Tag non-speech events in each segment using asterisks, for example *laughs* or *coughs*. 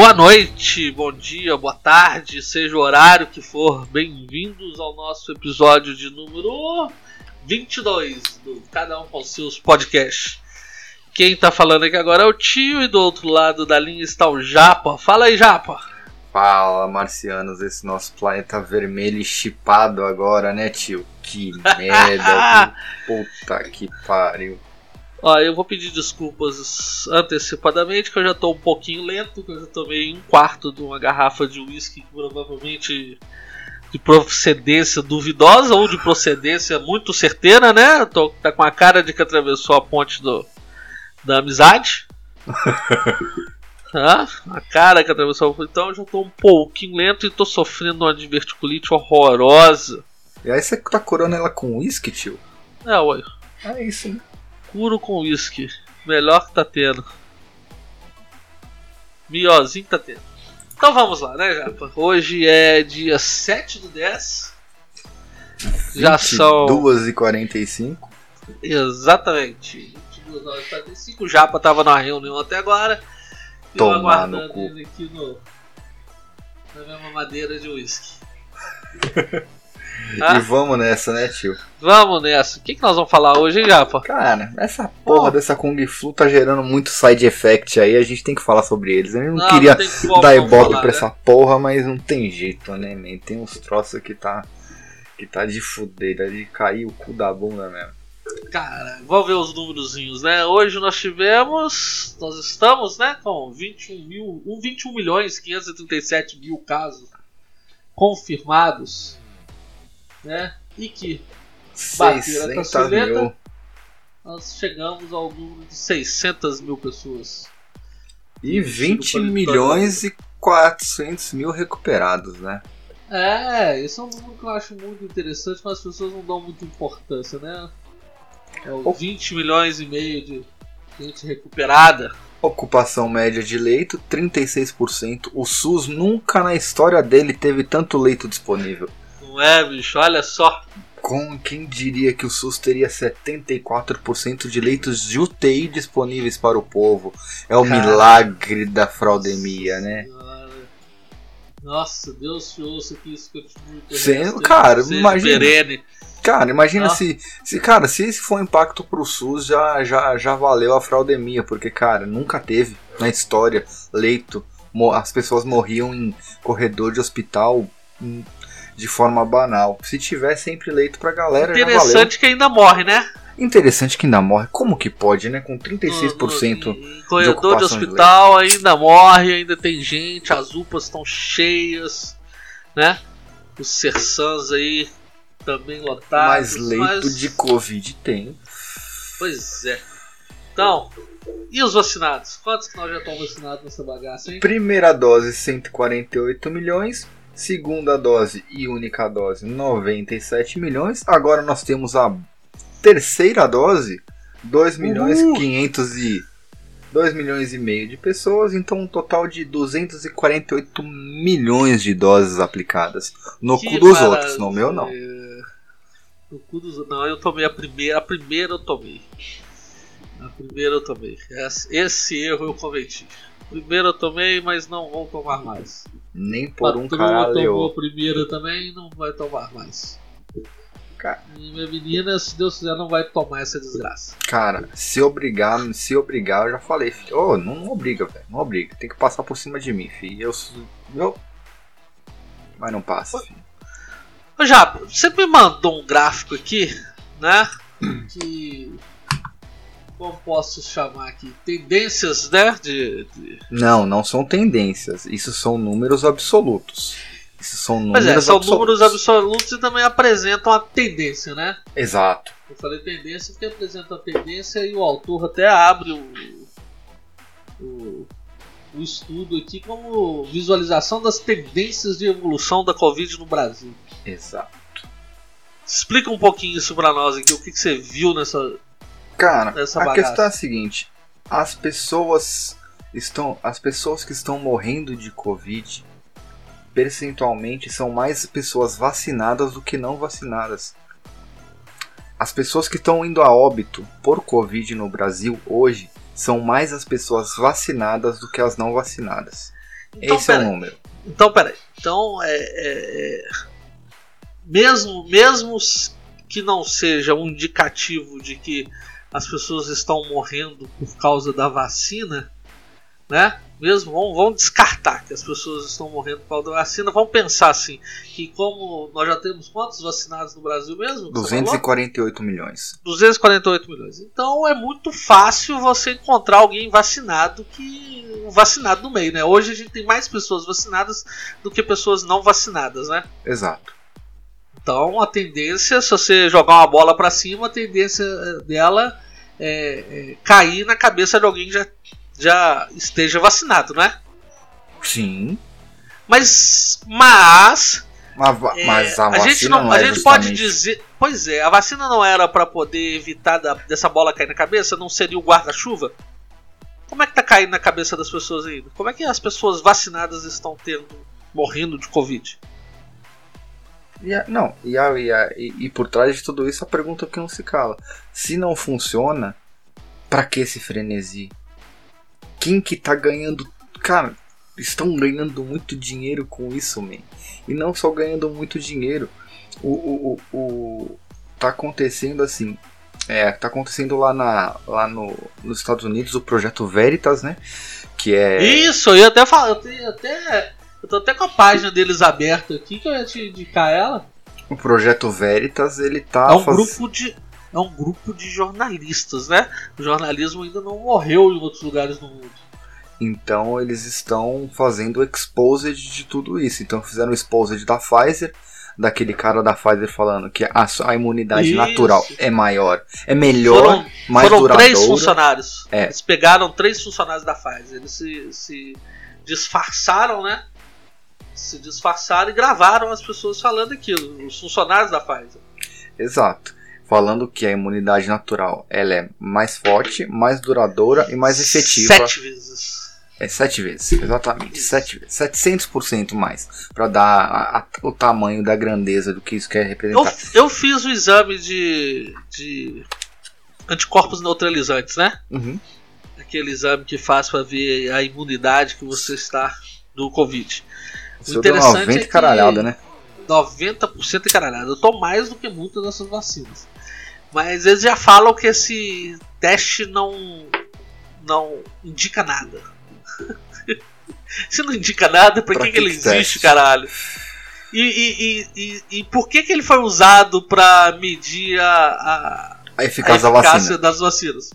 Boa noite, bom dia, boa tarde, seja o horário que for, bem-vindos ao nosso episódio de número 22 do Cada Um com seus podcasts. Quem tá falando aqui agora é o tio e do outro lado da linha está o Japa. Fala aí, Japa. Fala, marcianos, esse nosso planeta vermelho chipado agora, né, tio? Que merda, *laughs* puta que pariu. Ó, eu vou pedir desculpas antecipadamente, que eu já tô um pouquinho lento, que eu já tomei um quarto de uma garrafa de uísque que provavelmente de procedência duvidosa ou de procedência muito certeira, né? Tô, tá com a cara de que atravessou a ponte do, da amizade. *laughs* ah, a cara que atravessou. Então eu já tô um pouquinho lento e tô sofrendo uma diverticulite horrorosa. E aí você tá curando ela com uísque, tio? É, ué. É isso, né? Curo com uísque. Melhor que tá tendo. Miozinho que tá tendo. Então vamos lá, né, Japa? Hoje é dia 7 do 10. Já são. 2h45. Exatamente. 22 horas e 45. O Japa tava na reunião até agora. E eu aguardando no cu. ele aqui no. Na minha mamadeira de uísque. *laughs* E Ah, vamos nessa, né, tio? vamos nessa. O que, que nós vamos falar hoje, hein, Japa? Cara, essa porra Oh. dessa Kung Flu tá gerando muito side effect aí, a gente tem que falar sobre eles. Eu não, Não, queria não dar ibope pra né? essa porra, mas não tem jeito, né, man? Tem uns troços que tá. que tá de fudeira, de cair o cu da bunda mesmo. Cara, vamos ver os númerozinhos, né? Hoje nós tivemos, nós estamos, né, com 21 mil, um 21 milhões 537 mil casos confirmados, né? E que Bateram a 600 caçuleta. mil. nós chegamos ao número de 600 mil pessoas. E Isso, 20 no milhões e 400 mil recuperados, né? É, esse é um número que eu acho muito interessante, mas as pessoas não dão muita importância, né? É o Oh. 20 milhões e meio de gente recuperada. Ocupação média de leito, 36%. O SUS nunca na história dele teve tanto leito disponível. Não é, bicho? Olha só. Com quem diria que o SUS teria 74% de leitos de UTI disponíveis para o povo? É o milagre da fraudemia, né? Nossa, Deus te ouça que isso continue. resto cara, seja imagina. perene. Cara, imagina se, se. Cara, se esse for um impacto pro SUS, já, já, já valeu a fraudemia, porque, cara, nunca teve na história leito. As pessoas morriam em corredor de hospital de forma banal. Se tiver sempre leito pra galera. Interessante que ainda morre, né? Interessante que ainda morre. Como que pode, né? Com 36%. No- no- Em corredor de, de hospital ainda morre, ainda tem gente, as UPAs estão cheias, né? Os Sersans aí também lotados. mais leito mas- de Covid tem. Pois é. Então, e os vacinados? Quantos que nós já estamos vacinados nessa bagaça, hein? Primeira dose, 148 milhões. Segunda dose e única dose, 97 milhões. Agora nós temos a terceira dose, 2 milhões Uhul. 500 e 2 milhões e meio de pessoas, então um total de 248 milhões de doses aplicadas no Que cu dos maravilha. outros, no meu não. No cu dos. Não, eu tomei a primeira. A primeira eu tomei. A primeira eu tomei. Esse, erro eu cometi. Primeira eu tomei, mas não vou tomar mais. Nem por um Patroa tomou caralho. a primeira também não vai tomar mais. Ca- E minha menina, se Deus quiser, não vai tomar essa desgraça. Cara, se obrigar, se obrigar, eu já falei, filho. Ô, não, não obriga, velho. Não obriga. Tem que passar por cima de mim, filho. Eu. eu... Mas não passa, filho. Ô você me mandou um gráfico aqui, né? *clears throat* Que. Como posso chamar aqui? Tendências, né? De, de- Não, não são tendências. Isso são números absolutos. Isso são Mas números é, são absolutos. números absolutos e também apresentam a tendência, né? Exato. Eu falei tendência porque apresenta a tendência e o autor até abre o, o, o estudo aqui como visualização das tendências de evolução da Covid no Brasil. Exato. Explica um pouquinho isso pra nós aqui, o que, que você viu nessa. Cara, a questão é a seguinte: as pessoas estão, as pessoas que estão morrendo de Covid percentualmente são mais pessoas vacinadas do que não vacinadas. As pessoas que estão indo a óbito por Covid no Brasil hoje são mais as pessoas vacinadas do que as não vacinadas. Então, Esse é o número. Então, peraí. Então, é, é, é, mesmo, mesmo que não seja um indicativo de que as pessoas estão morrendo por causa da vacina, né? Mesmo vamos, vamos descartar que as pessoas estão morrendo por causa da vacina. Vamos pensar assim que como nós já temos quantos vacinados no Brasil mesmo? Você falou? 248 milhões. 248 milhões. Então é muito fácil você encontrar alguém vacinado que vacinado no meio, né? Hoje a gente tem mais pessoas vacinadas do que pessoas não vacinadas, né? Exato. Então a tendência, se você jogar uma bola pra cima, a tendência eh, dela é, é cair na cabeça de alguém que já, já esteja vacinado, né? Sim. Mas, mas Mas, va- É, mas a, a vacina gente não, não a é gente pode justamente- dizer, pois é, a vacina não era pra poder evitar da- dessa bola cair na cabeça, não seria o guarda-chuva? Como é que tá caindo na cabeça das pessoas ainda? Como é que as pessoas vacinadas estão tendo morrendo de covid? E a- não, e, a- e, a- e- e por trás de tudo isso a pergunta que não se cala. Se não funciona, pra que esse frenesi? Quem que tá ganhando. Cara, estão ganhando muito dinheiro com isso, man. E não só ganhando muito dinheiro. O, o, o, o- tá acontecendo assim. É, tá acontecendo lá, na, lá no, nos Estados Unidos o projeto Veritas, né? Que é. Isso, eu até falar, eu até. Tô até com a página deles aberta aqui que eu ia te indicar ela. O projeto Veritas, ele tá. É um faz- grupo de. É um grupo de jornalistas, né? O jornalismo ainda não morreu em outros lugares do mundo. Então eles estão fazendo exposed de tudo isso. Então fizeram o exposed da Pfizer, daquele cara da Pfizer falando que a, a imunidade Isso. natural é maior, é melhor, Foram, mais foram três duradoura. funcionários. É. Eles pegaram três funcionários da Pfizer. Eles se, se disfarçaram, né? Se disfarçaram e gravaram as pessoas falando aquilo. Os funcionários da Pfizer. Exato. Falando que a imunidade natural ela é mais forte, mais duradoura e mais efetiva. Sete vezes. É sete vezes, exatamente. Sete vezes. 700% mais. Pra dar a- a- o tamanho da grandeza do que isso quer Eu, representar. eu fiz o exame de, de anticorpos neutralizantes, né? Uhum. Aquele exame que faz para ver a imunidade que você está do Covid. O deu interessante 90 é que- caralhada, né? 90% encaralhado. Eu tô mais do que muitas dessas vacinas. Mas eles já falam que esse teste não não indica nada. *laughs* Se não indica nada, pra, Pra que, que ele que existe, teste? caralho? E, e, e, e, por que, que ele foi usado pra medir a, a, A a eficácia da eficácia vacina. das vacinas?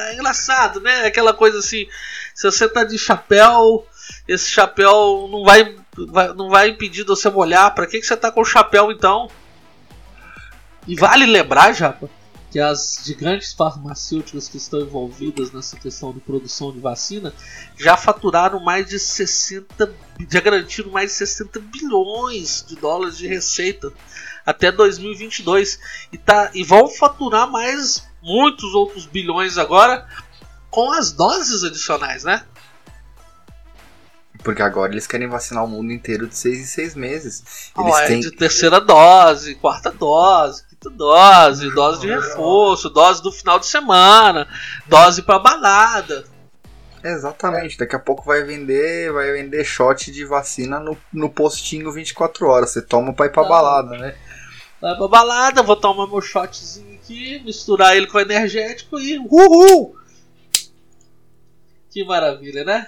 É engraçado, né? Aquela coisa assim, se você tá de chapéu, esse chapéu não vai, vai- não vai impedir de você molhar. Pra que, que você tá com o chapéu então? E vale lembrar, Japa, que as gigantes farmacêuticas que estão envolvidas nessa questão de produção de vacina já faturaram mais de 60, bi- já garantiram mais de 60 bilhões de dólares de receita até 2022 e, tá, e vão faturar mais muitos outros bilhões agora com as doses adicionais, né? Porque agora eles querem vacinar o mundo inteiro de seis em seis meses. Eles é têm. de terceira dose, quarta dose, quinta dose, dose de reforço, dose do final de semana, dose pra balada. Exatamente, daqui a pouco vai vender, vai vender shot de vacina no, no postinho 24 horas. Você toma pra ir pra Ah. balada, né? Vai pra balada, vou tomar meu shotzinho aqui, misturar ele com energético e uhul! Que maravilha, né?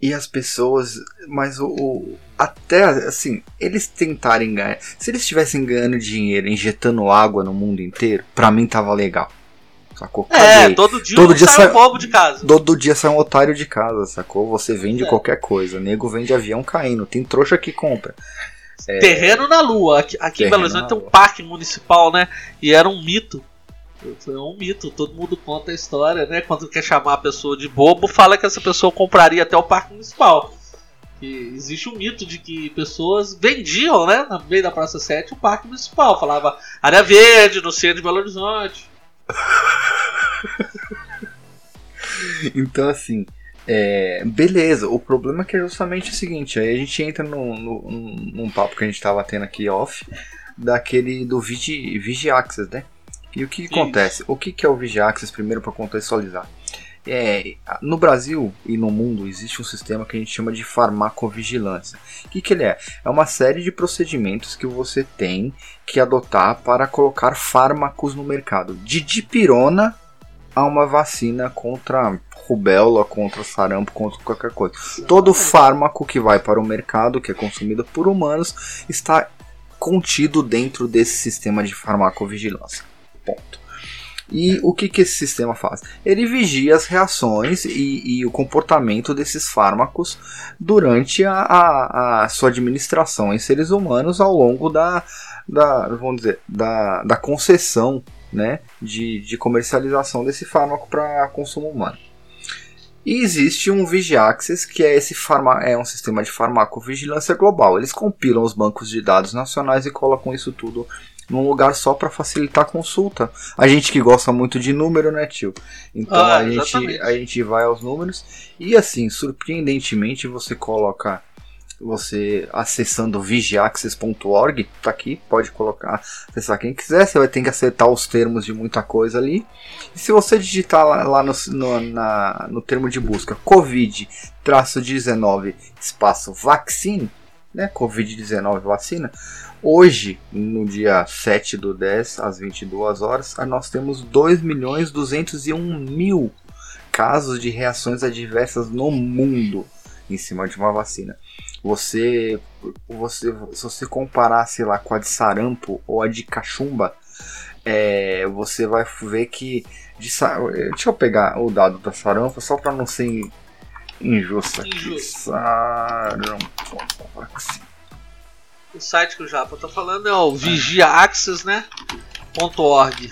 E as pessoas. Mas o. o- até assim, eles tentarem ganhar. Se eles estivessem ganhando dinheiro injetando água no mundo inteiro, pra mim tava legal. Sacou? É, todo dia, Todo dia sai um bobo de casa. Todo dia sai um otário de casa, sacou? Você vende É. qualquer coisa. Nego vende avião caindo. Tem trouxa que compra. Terreno na Lua. Aqui, aqui em Belo Horizonte tem um parque municipal, né? E era um mito. É um mito, todo mundo conta a história, né? Quando quer chamar a pessoa de bobo, fala que essa pessoa compraria até o parque municipal. Que existe um mito de que pessoas vendiam, né? No meio da Praça 7 o parque municipal. Falava área verde no centro de Belo Horizonte. *laughs* Então, assim, é, beleza. O problema é que é justamente o seguinte: aí a gente entra no, no- num papo que a gente tava tendo aqui off, daquele do Vigi, Vigi Access, né? E o que, que acontece? O que, que é o Vigi Access, primeiro para contextualizar? é, no Brasil e no mundo existe um sistema que a gente chama de farmacovigilância. O que, que ele é? É uma série de procedimentos que você tem que adotar para colocar fármacos no mercado. De dipirona a uma vacina contra rubéola, contra sarampo, contra qualquer coisa. Todo fármaco que vai para o mercado, que é consumido por humanos, está contido dentro desse sistema de farmacovigilância. Ponto. E o que, que esse sistema faz? Ele vigia as reações e, e o comportamento desses fármacos durante a, a, a, sua administração em seres humanos ao longo da, da vamos dizer, da, da concessão né, de, de comercialização desse fármaco para consumo humano. E existe um Vigiaxis, que é, esse farma, é um sistema de farmacovigilância global. Eles compilam os bancos de dados nacionais e colocam isso tudo num lugar só para facilitar a consulta. A gente que gosta muito de número, né, tio? Então ah, a, gente, a gente vai aos números e assim, surpreendentemente você coloca você acessando vigiaccess.org, tá aqui, pode colocar, acessar quem quiser, você vai ter que acertar os termos de muita coisa ali. E se você digitar lá, lá no, no, na, no termo de busca Covid-19 espaço vaccine, né, Covid-19 vacina, Hoje, no dia 7 do 10, às 22 horas, nós temos 2 milhões 201 mil casos de reações adversas no mundo em cima de uma vacina. Você, você se você comparar, sei lá, com a de sarampo ou a de cachumba, é, você vai ver que de, deixa eu pegar o dado da sarampo só para não ser injusto aqui. Sarampo, vacina. O site que o Japa tá falando é o vigiaaccess, né? .org.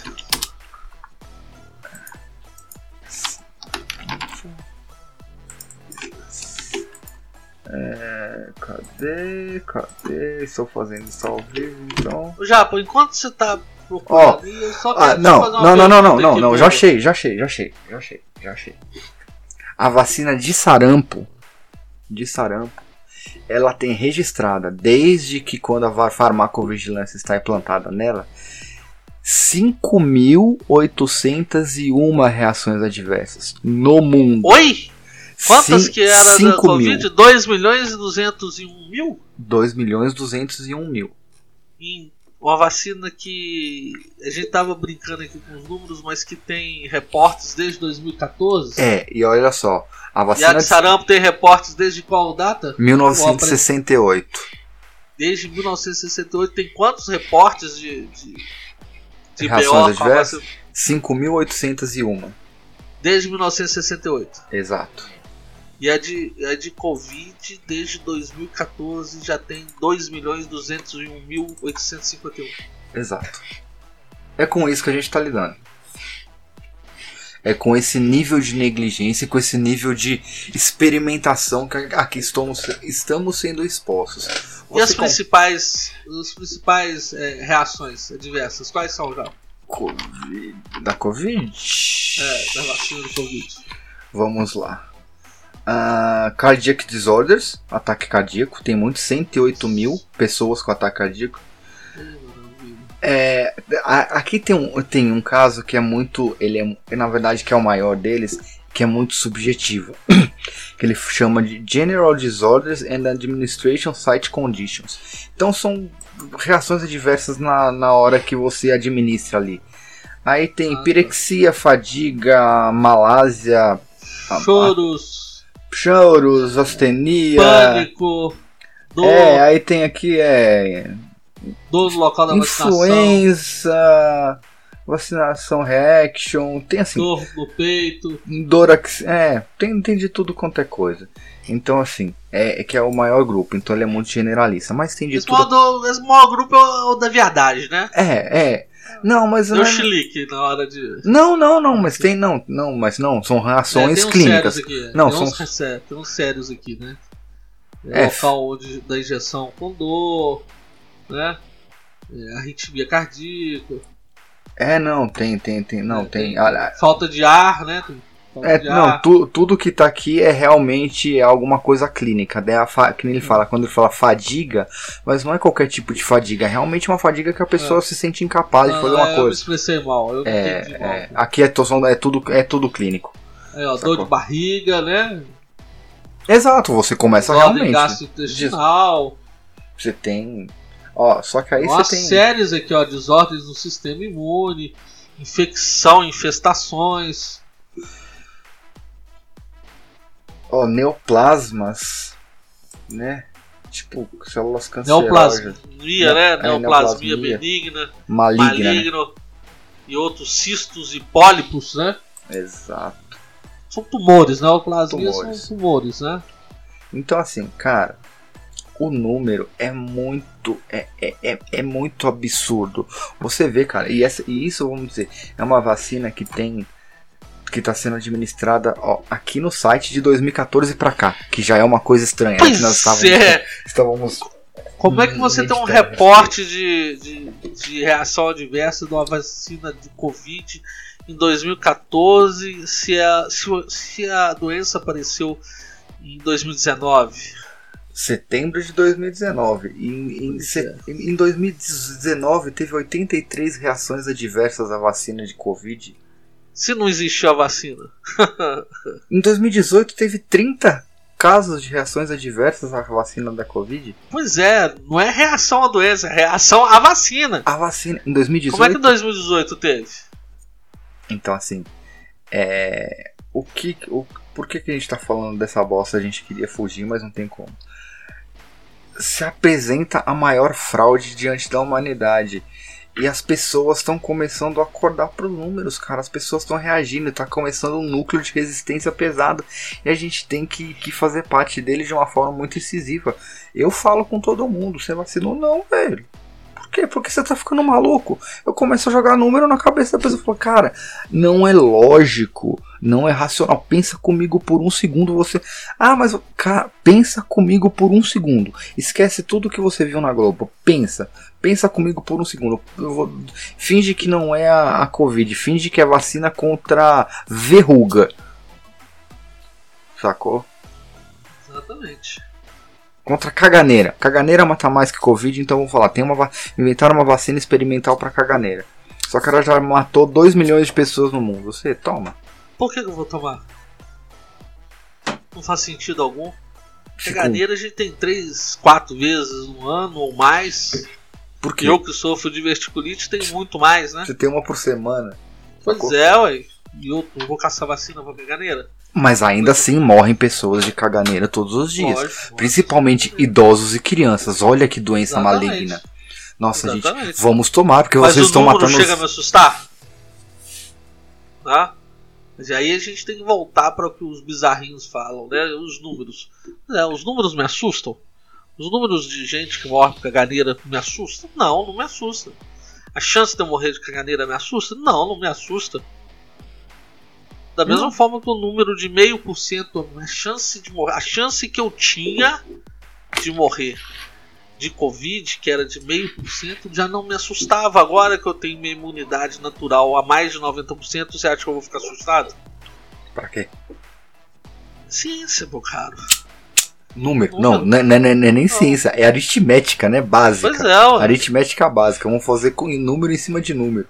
É, cadê? Cadê? Estou fazendo isso ao vivo, então. O Japa, enquanto você tá procurando, oh, eu só ah, não, não, não, não, não, não, não, já achei, já achei, já achei, já achei, já achei. A vacina de sarampo, de sarampo, ela tem registrada, desde que quando a farmacovigilância está implantada nela, 5.801 reações adversas no mundo. Oi? Quantas que era da Covid? Mil. 2 milhões e 201 mil? 2 milhões e 201 mil. Em uma vacina que a gente tava brincando aqui com os números, mas que tem reportes desde 2014. É, e olha só, a vacina e a de sarampo tem reportes desde qual data? 1968. Desde 1968 tem quantos reportes de, de, de reações adversas? 5.801. Desde 1968. Exato. E a de, a de Covid, desde 2014, já tem 2.201.851. Exato. É com isso que a gente está lidando. É com esse nível de negligência, com esse nível de experimentação que aqui estamos, estamos sendo expostos. Você e as principais, as principais é, reações adversas, quais são já? COVID, da Covid? É, da vacina do Covid. Vamos lá. Uh, cardiac disorders, ataque cardíaco, tem muitos, 108 mil pessoas com ataque cardíaco. É, aqui tem um, tem um caso que é muito, ele é na verdade que é o maior deles, que é muito subjetivo, *clears throat* que ele chama de General Disorders and Administration Site Conditions. Então são reações adversas na, na hora que você administra ali. Aí tem ah, tá. pirexia, fadiga, malásia, choros, choros, astenia. Pânico. Dor. É, aí tem aqui é. No local da influenza, vacinação reaction, tem assim. Dor no peito. Dor, é, tem, tem de tudo quanto é coisa. Então, assim, é, é, que é o maior grupo, então ele é muito generalista. Mas tem de esse tudo. Modo, esse maior grupo é o da verdade, né? É, é. Não, mas. Deu não... chilique na hora de. Não, não, não, mas tem. Não, não, mas não, são reações é, clínicas. Aqui, não, tem são. Uns, tem uns sérios aqui, né? É, local de, da injeção com dor, né? É, arritmia cardíaca. É, não, tem, tem, tem. Não, é, tem. tem. Falta de ar, né? É, não, tu, tudo que tá aqui é realmente alguma coisa clínica. Né? A que ele fala, quando ele fala fadiga, mas não é qualquer tipo de fadiga, é realmente uma fadiga que a pessoa é. se sente incapaz não, de fazer uma coisa. Eu me expressei mal, eu é, mal. É, aqui é, é, tudo, é tudo clínico. É, ó, dor de barriga, né? Exato, você começa realmente. gastrointestinal. Você tem. Ó, só que aí você tem. séries aqui, ó, desordens no sistema imune, infecção, infestações. Ó, neoplasmas, né? Tipo, células cancerosas. Neoplasmia, né? É, Neoplasmia neoplasmia. benigna, Maligna. né? maligno e outros cistos e pólipos, né? Exato. São tumores, neoplasmia Tumores. são tumores, né? Então, assim, cara, o número é muito. É, é, é, é muito absurdo. Você vê, cara, e, essa, e isso, vamos dizer, é uma vacina que tem. Que está sendo administrada ó, aqui no site de 2014 pra cá, que já é uma coisa estranha. que nós Pois estávamos, é. estávamos Como é que você tem um reporte de, de, de reação adversa de uma vacina de Covid em 2014 se a, se, se a doença apareceu em 2019? Setembro de 2019. Em, em, se- é. em 2019 teve 83 reações adversas à vacina de Covid. Se não existiu a vacina. *laughs* Em 2018 teve 30 casos de reações adversas à vacina da Covid. Pois é, não é reação à doença, é reação à vacina. A vacina em 2018. Como é que em 2018 teve? Então assim, é o que o por que, que a gente tá falando dessa bosta? A gente queria fugir, mas não tem como. Se apresenta a maior fraude diante da humanidade. E as pessoas estão começando a acordar para os números, cara. As pessoas estão reagindo, tá começando um núcleo de resistência pesado. E a gente tem que, que fazer parte dele de uma forma muito incisiva. Eu falo com todo mundo, você vacinou? Não, velho. Quê? Porque você tá ficando maluco. Eu começo a jogar número na cabeça da pessoa e falo, cara, não é lógico, não é racional. Pensa comigo por um segundo, você. Ah, mas cara, pensa comigo por um segundo. Esquece tudo que você viu na Globo. Pensa. Pensa comigo por um segundo. Vou- Finge que não é a, a Covid. Finge que é vacina contra verruga. Sacou? Exatamente. Contra caganeira. Caganeira mata mais que Covid, então vamos falar. Tem uma va- inventaram uma vacina experimental pra caganeira. Só que ela já matou 2 milhões de pessoas no mundo. Você toma. Por que, eu vou tomar? Não faz sentido algum. Fica- Caganeira a gente tem três, quatro vezes no ano ou mais. Por quê? Eu que sofro de verticulite tenho muito mais, né? Você tem uma por semana. Pois Sacou? é, ué. E eu não vou caçar vacina pra caganeira? Mas ainda assim morrem pessoas de caganeira todos os dias. Lógico. Principalmente idosos e crianças. Olha que doença Exatamente. maligna. Nossa, gente, Exatamente. vamos tomar, porque Mas vocês estão matando. chega a os- me assustar? Tá? Mas aí a gente tem que voltar para o que os bizarrinhos falam, né? Os números. É, os números me assustam? Os números de gente que morre por caganeira me assustam? Não, não me assusta. A chance de eu morrer de caganeira me assusta? Não, não me assusta. Da mesma Não. forma que o número de meio por cento, a chance de morrer, a chance que eu tinha de morrer de Covid, que era de meio por cento, já não me assustava. Agora que eu tenho minha imunidade natural a mais de 90%, você acha que eu vou ficar assustado? Pra quê? Ciência, meu caro. Número. Não, não é, não é- não é nem ciência, é aritmética, né? Básica. Pois é. Aritmética básica. Vamos fazer com número em cima de número.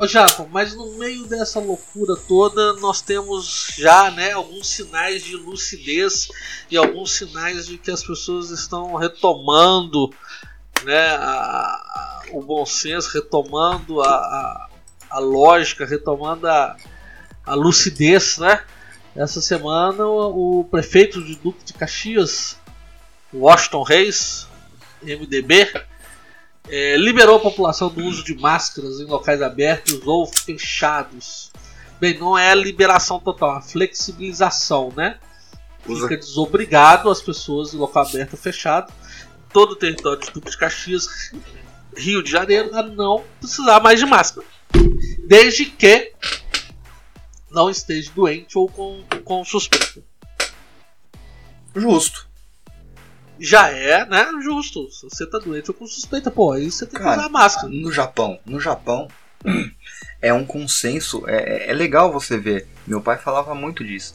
Ô Japa, mas no meio dessa loucura toda, nós temos já né, alguns sinais de lucidez e alguns sinais de que as pessoas estão retomando né, a- a- o bom senso, retomando a, a, lógica, retomando a, a lucidez. Né? Essa semana, o, o prefeito de Duque de Caxias, Washington Reis, MDB, é, liberou a população do uso de máscaras em locais abertos ou fechados. Bem, não é a liberação total, é a flexibilização, né? Usa- Fica desobrigado as pessoas em local aberto ou fechado, todo o território de Duque de Caxias, Rio de Janeiro, a não precisar mais de máscara. Desde que não esteja doente ou com, com suspeita. Justo. Já é, né, justo. Se você tá doente ou com suspeita, pô, aí você tem que Cara, usar máscara. No Japão, no Japão *clears throat* é um consenso, é, é legal você ver. Meu pai falava muito disso.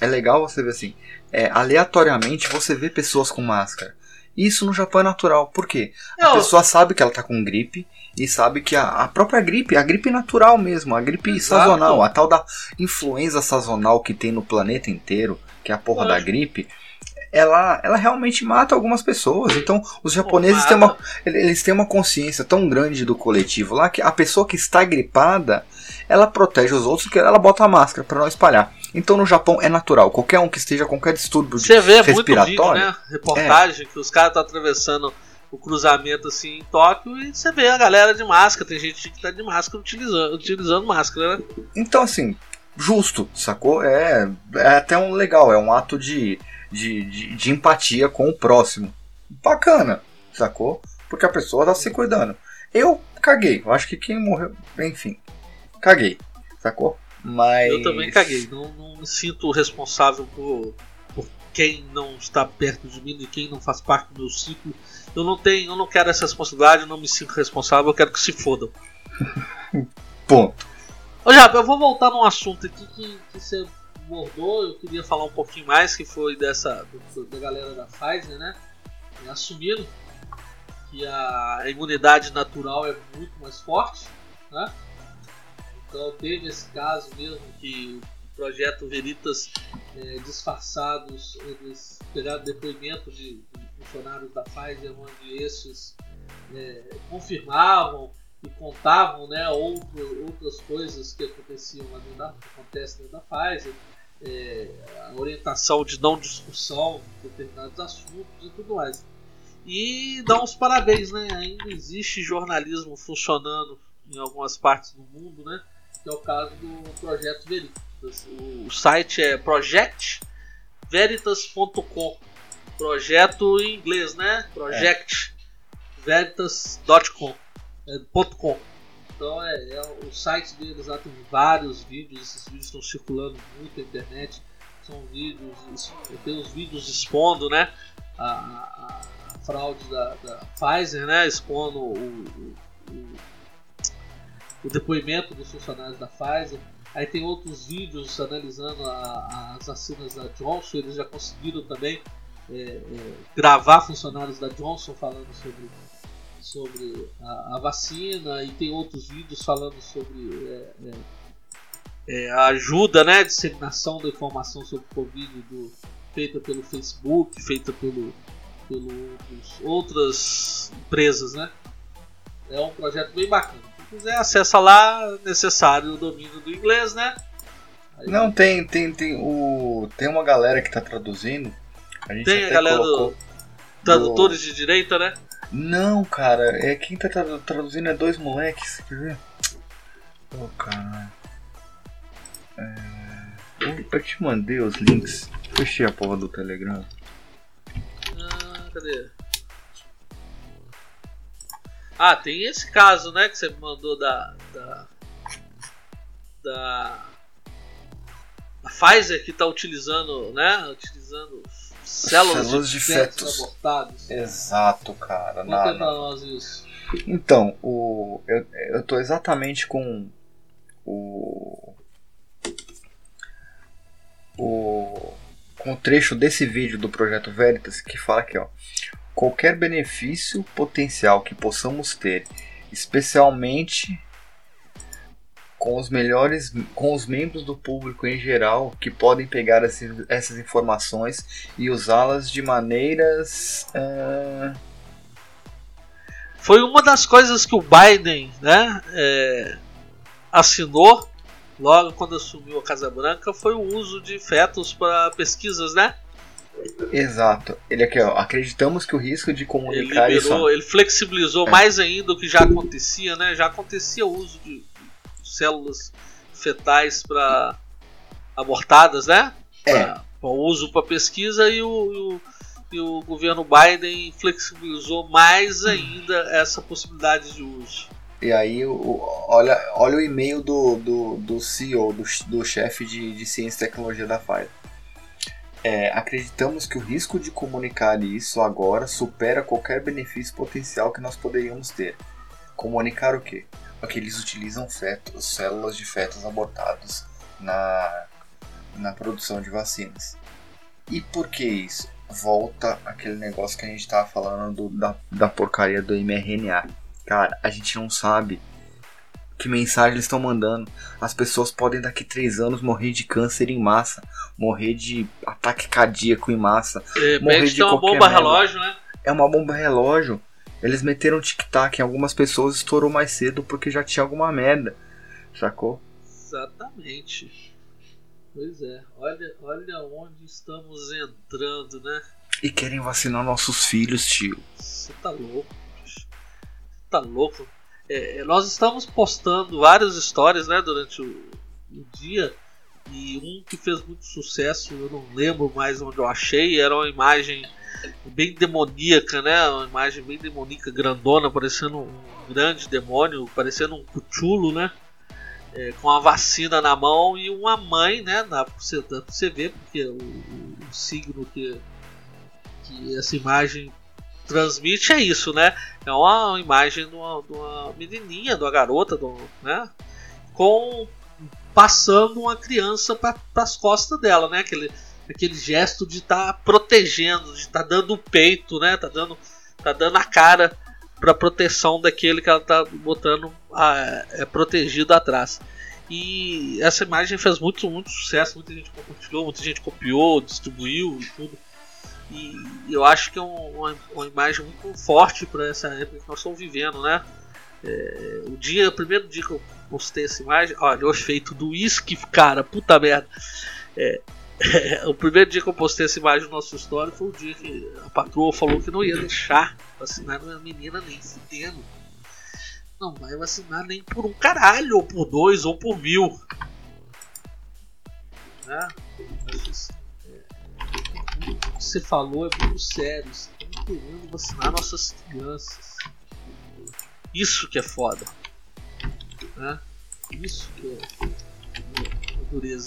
É legal você ver assim, é, aleatoriamente você vê pessoas com máscara. Isso no Japão é natural. Por quê? A pessoa sabe que ela tá com gripe e sabe que a, a própria gripe, a gripe natural mesmo, a gripe Exato. sazonal, a tal da influenza sazonal que tem no planeta inteiro, que é a porra da Lógico. gripe, ela, ela realmente mata algumas pessoas. Então, os japoneses têm uma, eles têm uma consciência tão grande do coletivo lá que a pessoa que está gripada, ela protege os outros porque ela bota a máscara para não espalhar. Então, no Japão é natural. Qualquer um que esteja com qualquer distúrbio de Você vê muito vídeo, respiratório. né? Reportagem que os caras estão atravessando o cruzamento assim em Tóquio e você vê a galera de máscara. Tem gente que tá de máscara utilizando, utilizando máscara, né? Então, assim, justo, sacou? É, é até um legal, é um ato de, de, de, de empatia com o próximo. Bacana, sacou? Porque a pessoa tá se cuidando. Eu caguei, eu acho que quem morreu. Enfim, caguei, sacou? Mas. Eu também caguei. Não, não me sinto responsável por, por quem não está perto de mim e quem não faz parte do meu ciclo. Eu não tenho, eu não quero essa responsabilidade, eu não me sinto responsável, eu quero que se fodam. *laughs* Ponto. Ô Japa, eu vou voltar num assunto aqui que, que você abordou, eu queria falar um pouquinho mais, que foi dessa do- da galera da Pfizer, né? Assumindo que a imunidade natural é muito mais forte, né? Então teve esse caso mesmo que o projeto Veritas é, disfarçados, eles pegaram depoimento de, de funcionários da Pfizer, onde esses é, confirmavam e contavam né, outro, outras coisas que aconteciam lá dentro da, que acontecem dentro da Pfizer, é, a orientação de não discussão de determinados assuntos e tudo mais. E dá uns parabéns, né? Ainda existe jornalismo funcionando em algumas partes do mundo, né? Que é o caso do Projeto Veritas. O, site é projectveritas.com. Projeto em inglês, né? Project veritas.com. É, .com. Então é, é o site deles lá tem vários vídeos, esses vídeos estão circulando muito na internet. São vídeos, tem os vídeos expondo, né? A, a- a fraude da, da Pfizer, né? Expondo o, o- o- o depoimento dos funcionários da Pfizer. Aí tem outros vídeos analisando a- as vacinas da Johnson. Eles já conseguiram também é, é, gravar funcionários da Johnson falando sobre sobre a, a vacina e tem outros vídeos falando sobre é, é, é, a ajuda, né, disseminação da informação sobre o Covid do, feita pelo Facebook, feita pelo, pelo outros- outras empresas, né? É um projeto bem bacana. Quem quiser acessa lá, necessário o domínio do inglês, né? Aí Não, tem, tem, tem, o, tem uma galera que tá traduzindo. A gente tem a galera colocou. do tradutores de direita, né? Não, cara, é quem tá tradu- traduzindo é dois moleques, quer ver? Ô, caralho. É... eu- te mandei os links. Fechei a porra do Telegram. Ah, cadê? Ah, tem esse caso, né, que você me mandou da. da. da. da Pfizer que tá utilizando, né? Utilizando células, Células de fetos. abortados. Exato, cara. Conta pra nós isso. Então, o, eu, eu tô exatamente com o. O. Com o trecho desse vídeo do Projeto Veritas que fala aqui, ó. Qualquer benefício potencial que possamos ter, especialmente com os melhores, com os membros do público em geral que podem pegar esses- essas informações e usá-las de maneiras. ah, Foi uma das coisas que o Biden, né, é, assinou logo quando assumiu a Casa Branca foi o uso de fetos para pesquisas, né? Exato. Ele aqui, ó. Acreditamos que o risco de Ele comunicar isso. liberou, ele flexibilizou É. mais ainda o que já acontecia, né? Já acontecia o uso de células fetais para abortadas, né? É. Pra- pra uso para pesquisa e o, e o- e o governo Biden flexibilizou mais ainda essa possibilidade de uso. E aí, o, olha, olha o e-mail do, do, do CEO, do, do chefe de, de ciência e tecnologia da Pfizer. É, acreditamos que o risco de comunicar isso agora supera qualquer benefício potencial que nós poderíamos ter. Comunicar o quê? Porque eles utilizam fetos, células de fetos abortados na, na produção de vacinas. E por que isso? volta aquele negócio que a gente tava falando do, da, da porcaria do mRNA. Cara, a gente não sabe que mensagem eles estão mandando. As pessoas podem daqui três anos morrer de câncer em massa, morrer de ataque cardíaco em massa, De morrer de tem uma qualquer bomba merda. relógio, né? É uma bomba relógio. Eles meteram tic-tac em algumas pessoas estourou mais cedo porque já tinha alguma merda. Sacou? Exatamente. Pois é, olha, olha onde estamos entrando, né? E querem vacinar nossos filhos, tio. Você tá louco, bicho. Você tá louco. É, é, nós estamos postando várias histórias, né, durante o, o dia. E um que fez muito sucesso, eu não lembro mais onde eu achei, era uma imagem bem demoníaca, né? Uma imagem bem demoníaca, grandona, parecendo um grande demônio, parecendo um cuchulo, né? É, com a vacina na mão e uma mãe, né? Dá pra você, dá pra você ver, porque o, o- o signo que, que essa imagem transmite é isso, né? É uma imagem de uma, de uma menininha, de uma garota, de né? Com passando uma criança para as costas dela, né? Aquele, aquele gesto de estar protegendo, de estar dando o peito, né? Tá dando, tá dando a cara para proteção daquele que ela tá botando a, é, protegido atrás. E essa imagem fez muito, muito sucesso, muita gente compartilhou, muita gente copiou, distribuiu e tudo. E eu acho que é um- uma, uma imagem muito forte para essa época que nós estamos vivendo, né? É, o dia, o primeiro dia que eu postei essa imagem, olha, o efeito do uísque, cara, puta merda. É, *laughs* o primeiro dia que eu postei essa imagem no nosso story foi o dia que a patroa falou que não ia deixar vacinar a menina nem fudendo. Não vai vacinar nem por um caralho, ou por dois, ou por mil. Né? É, você falou é muito sério. Estamos querendo vacinar nossas crianças. Isso que é foda. Né? Isso que é, é dureza.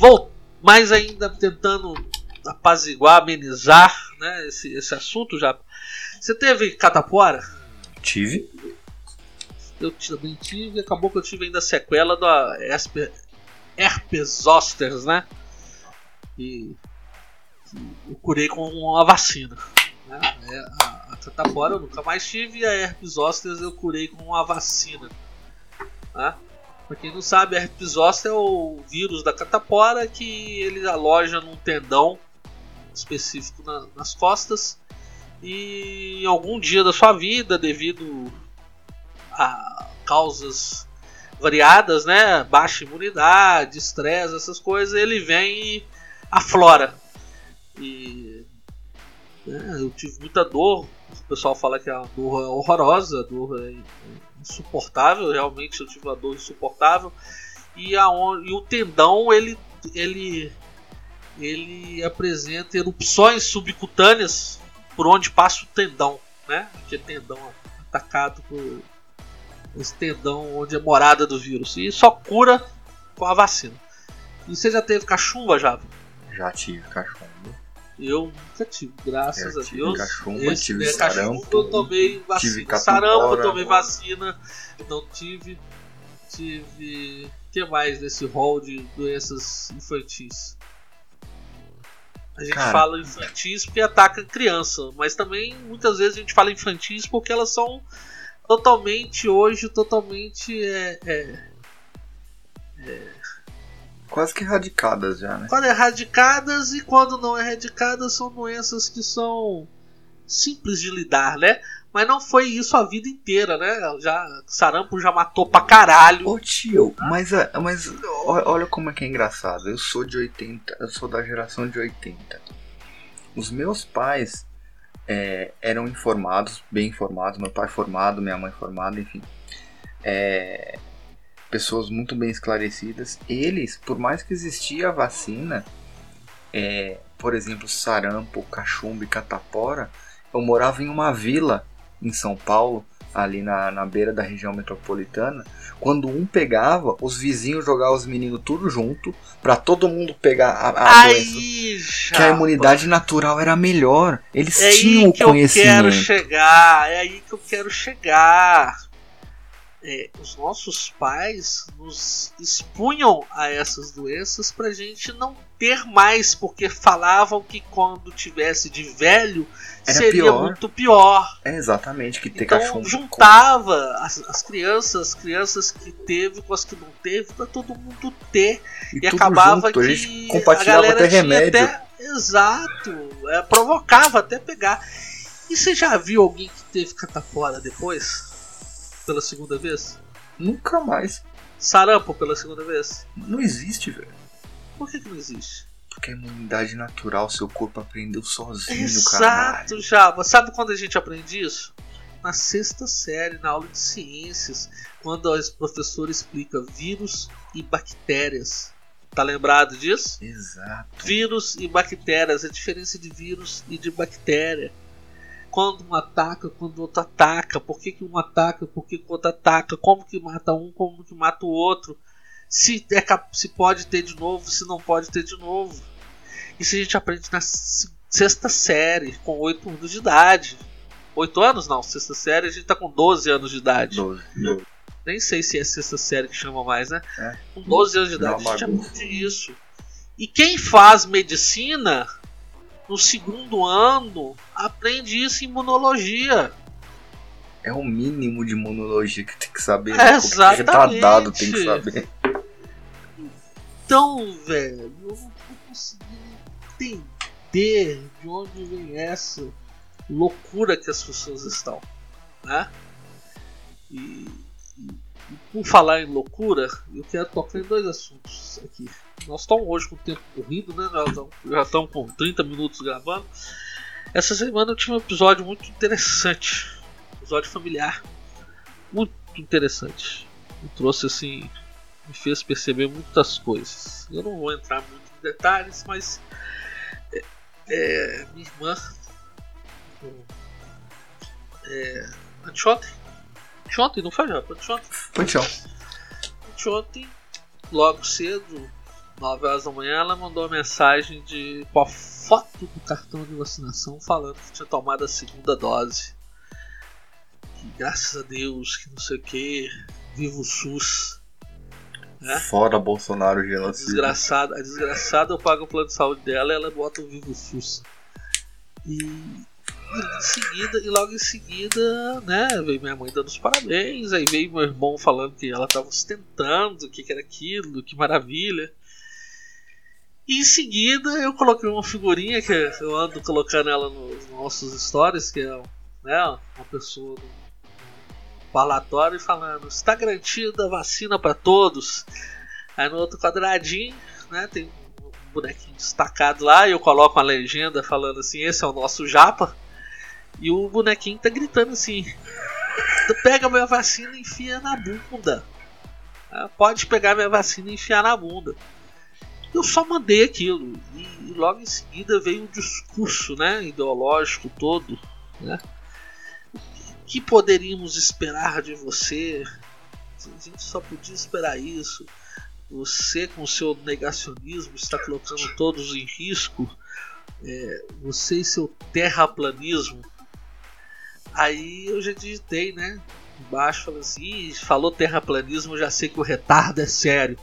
Bom, mais ainda tentando apaziguar, amenizar né, esse, esse assunto já. Você teve catapora? Tive. Eu também tive, acabou que eu tive ainda a sequela da herpes, herpes zosters, né? E eu curei com uma vacina. Né? É, A, a catapora eu nunca mais tive e a herpes zosters eu curei com uma vacina. Né? Pra quem não sabe, a herpes zoster é o vírus da catapora que ele aloja num tendão específico na- nas costas e em algum dia da sua vida, devido a causas variadas, né? Baixa imunidade, estresse, essas coisas, ele vem e aflora. E né, eu tive muita dor. O pessoal fala que a dor é horrorosa, a dor é insuportável. Realmente eu tive uma dor insuportável. E, a, e o tendão ele, ele, ele apresenta erupções subcutâneas por onde passa o tendão, né? Aquele tendão atacado por esse tendão onde é morada do vírus. E só cura com a vacina. E você já teve cachumba, já? Já tive cachumba. Eu nunca tive, graças Eu a tive Deus. cachumba, Esse, tive né, sarampo, cachumba eu tomei vacina. tive sarampo eu tomei vacina. Não tive. Tive. O que mais nesse rol de doenças infantis? A gente Cara. fala infantis porque ataca criança, mas também muitas vezes a gente fala infantis porque elas são totalmente hoje totalmente é, é, Quase que erradicadas já, né? quando erradicadas e quando não erradicadas são doenças que são simples de lidar, né? Mas não foi isso a vida inteira, né? Já sarampo já matou pra caralho. Ô tio, mas, é- mas olha como é que é engraçado. Eu sou de 80, eu sou da geração de 80. Os meus pais é, eram informados, bem informados, meu pai formado, minha mãe formada, enfim. É, pessoas muito bem esclarecidas. Eles, por mais que existia a vacina, é, por exemplo, sarampo, cachumba e catapora, eu morava em uma vila em São Paulo, ali na, na beira da região metropolitana. Quando um pegava, os vizinhos jogavam os meninos tudo junto, pra todo mundo pegar a, a doença. Aí, Que a imunidade natural era melhor. Eles é tinham aí o que eu quero conhecimento. chegar. É aí que eu quero chegar. É, os nossos pais nos expunham a essas doenças pra gente não ter mais, porque falavam que quando tivesse de velho Era seria pior. muito pior. É exatamente que ter Então cachorro. juntava as, as crianças, as crianças que teve com as que não teve, pra todo mundo ter. E, tudo acabava junto, a que a galera até tinha remédio. até. Exato. é, provocava até pegar. E você já viu alguém que teve catapora depois? Pela segunda vez? Nunca mais. Sarampo pela segunda vez? Não existe, velho. Por que, que não existe? Porque a imunidade natural, seu corpo aprendeu sozinho, cara. Exato, Java. Sabe quando a gente aprende isso? Na sexta série, na aula de ciências, quando o professor explica vírus e bactérias. Tá lembrado disso? Exato. Vírus e bactérias, a diferença de vírus e de bactéria. Quando um ataca, quando o outro ataca, por que, que um ataca, por que, que o outro ataca, como que mata um, como que mata o outro, se, é, se pode ter de novo, se não pode ter de novo. Isso a gente aprende na se- sexta série, com 8 anos de idade. 8 anos não, sexta série a gente tá com 12 anos de idade. Nem sei se é sexta série que chama mais, né? É. Com 12 anos de idade, uma a gente aprende isso. E quem faz medicina no segundo ano aprende isso em imunologia. É o mínimo de imunologia que tem que saber. É, né? Qualquer exatamente. retardado tem que saber. Então, velho, eu não tô conseguindo entender de onde vem essa loucura que as pessoas estão, né? E, e- e por falar em loucura, eu quero tocar em dois assuntos aqui. Nós estamos hoje com o tempo corrido, né? Já estamos com 30 minutos gravando. Essa semana eu tive um episódio muito interessante, um episódio familiar, muito interessante. Me trouxe assim me fez perceber muitas coisas. Eu não vou entrar muito em detalhes, mas é, é, minha irmã é, anteontem, anteontem, não foi já, anteontem, Paixão. anteontem, logo cedo, 9 horas da manhã, ela mandou uma mensagem de, com a foto do cartão de vacinação falando que tinha tomado a segunda dose. Que graças a Deus, que não sei o que, viva o SUS. né? Fora Bolsonaro genocida. desgraçada, a desgraçada eu pago o plano de saúde dela e ela bota o Vivo SUS. E, e em seguida, e logo em seguida, né, veio minha mãe dando os parabéns, aí veio meu irmão falando que ela estava ostentando, o que, que era aquilo, que maravilha. E em seguida eu coloquei uma figurinha que eu ando colocando ela nos nossos stories, que é né, uma pessoa no parlatório falando, está garantida a vacina para todos. Aí no outro quadradinho, né, tem um bonequinho destacado lá e eu coloco uma legenda falando assim, esse é o nosso japa. E o bonequinho tá gritando assim, pega minha vacina e enfia na bunda. Ah, Pode pegar minha vacina e enfiar na bunda. Eu só mandei aquilo. E, logo em seguida veio o discurso né, ideológico todo. Né? O que- poderíamos esperar de você? A gente só podia esperar isso. Você, com seu negacionismo, está colocando todos em risco. É, você e seu terraplanismo. Aí eu já digitei, né? Embaixo falando assim: "Ih, falou terraplanismo, já sei que o retardo é sério.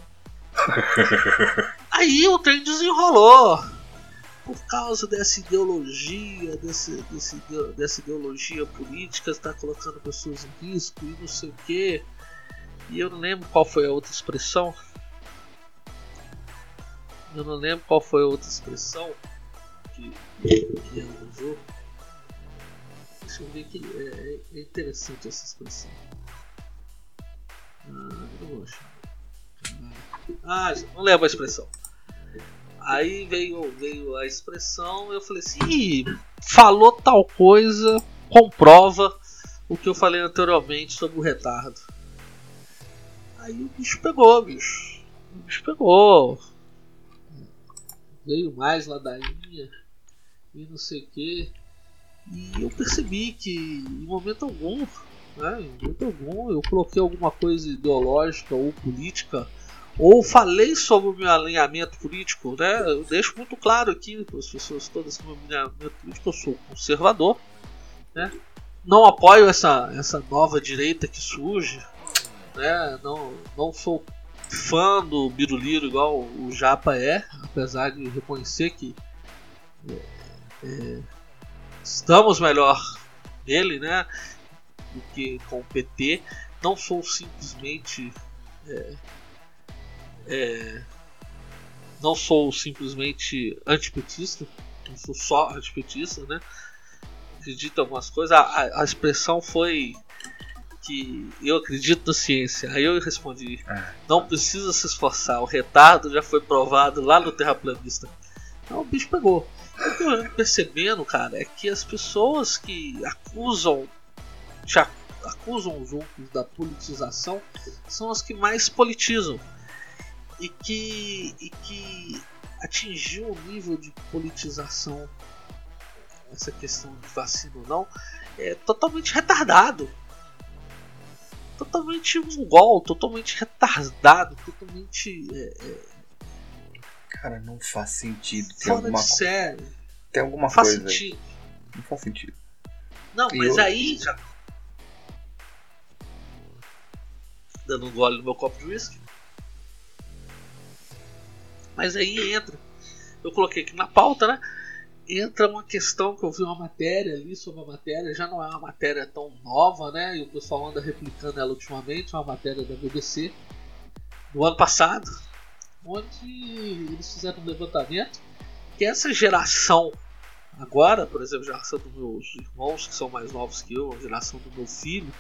*laughs* Aí o trem desenrolou. Por causa dessa ideologia, desse, desse dessa ideologia política, está colocando pessoas em risco e não sei o que. E eu não lembro qual foi a outra expressão. Eu não lembro qual foi a outra expressão que, que ela usou. Deixa eu ver que é, é interessante essa expressão. Ah, eu vou achar. Ah, não lembro a expressão. Aí veio, veio a expressão, eu falei assim, "Ih, falou tal coisa, comprova o que eu falei anteriormente sobre o retardo. Aí o bicho pegou, bicho. O bicho pegou. Veio mais ladainha e não sei o que. E eu percebi que em momento algum, né, em momento algum, eu coloquei alguma coisa ideológica ou política ou falei sobre o meu alinhamento político, né? Eu deixo muito claro aqui para as pessoas todas que meu alinhamento político eu sou conservador, né? Não apoio essa, essa nova direita que surge, né? Não, não sou fã do Biruliro igual o Japa é, apesar de reconhecer que é, é, estamos melhor nele, né? Do que com o PT. Não sou simplesmente. É, é, não sou simplesmente antipetista, não sou só antipetista, né? Acredito em algumas coisas. A, a, expressão foi que eu acredito na ciência. Aí eu respondi: é. não precisa se esforçar, o retardo já foi provado lá no terraplanista. Então o bicho pegou. O que eu ando percebendo, cara, é que as pessoas que acusam, acusam os outros da politização são as que mais politizam. E que, e que atingiu o nível de politização, essa questão de vacina ou não, é totalmente retardado. Totalmente mongol, totalmente retardado, totalmente. É, é, Cara, não faz sentido. Tem Fora alguma de série. Tem alguma faz coisa. Sentido. Aí. Não faz sentido. Não, E mas eu- aí já. Dando um gole no meu copo de whisky. Mas aí entra. Eu coloquei aqui na pauta, né? Entra uma questão que eu vi uma matéria ali sobre a matéria, já não é uma matéria tão nova, né? E o pessoal anda replicando ela ultimamente, uma matéria da BBC do ano passado, onde eles fizeram um levantamento que essa geração agora, por exemplo, a geração dos meus irmãos que são mais novos que eu, a geração do meu filho,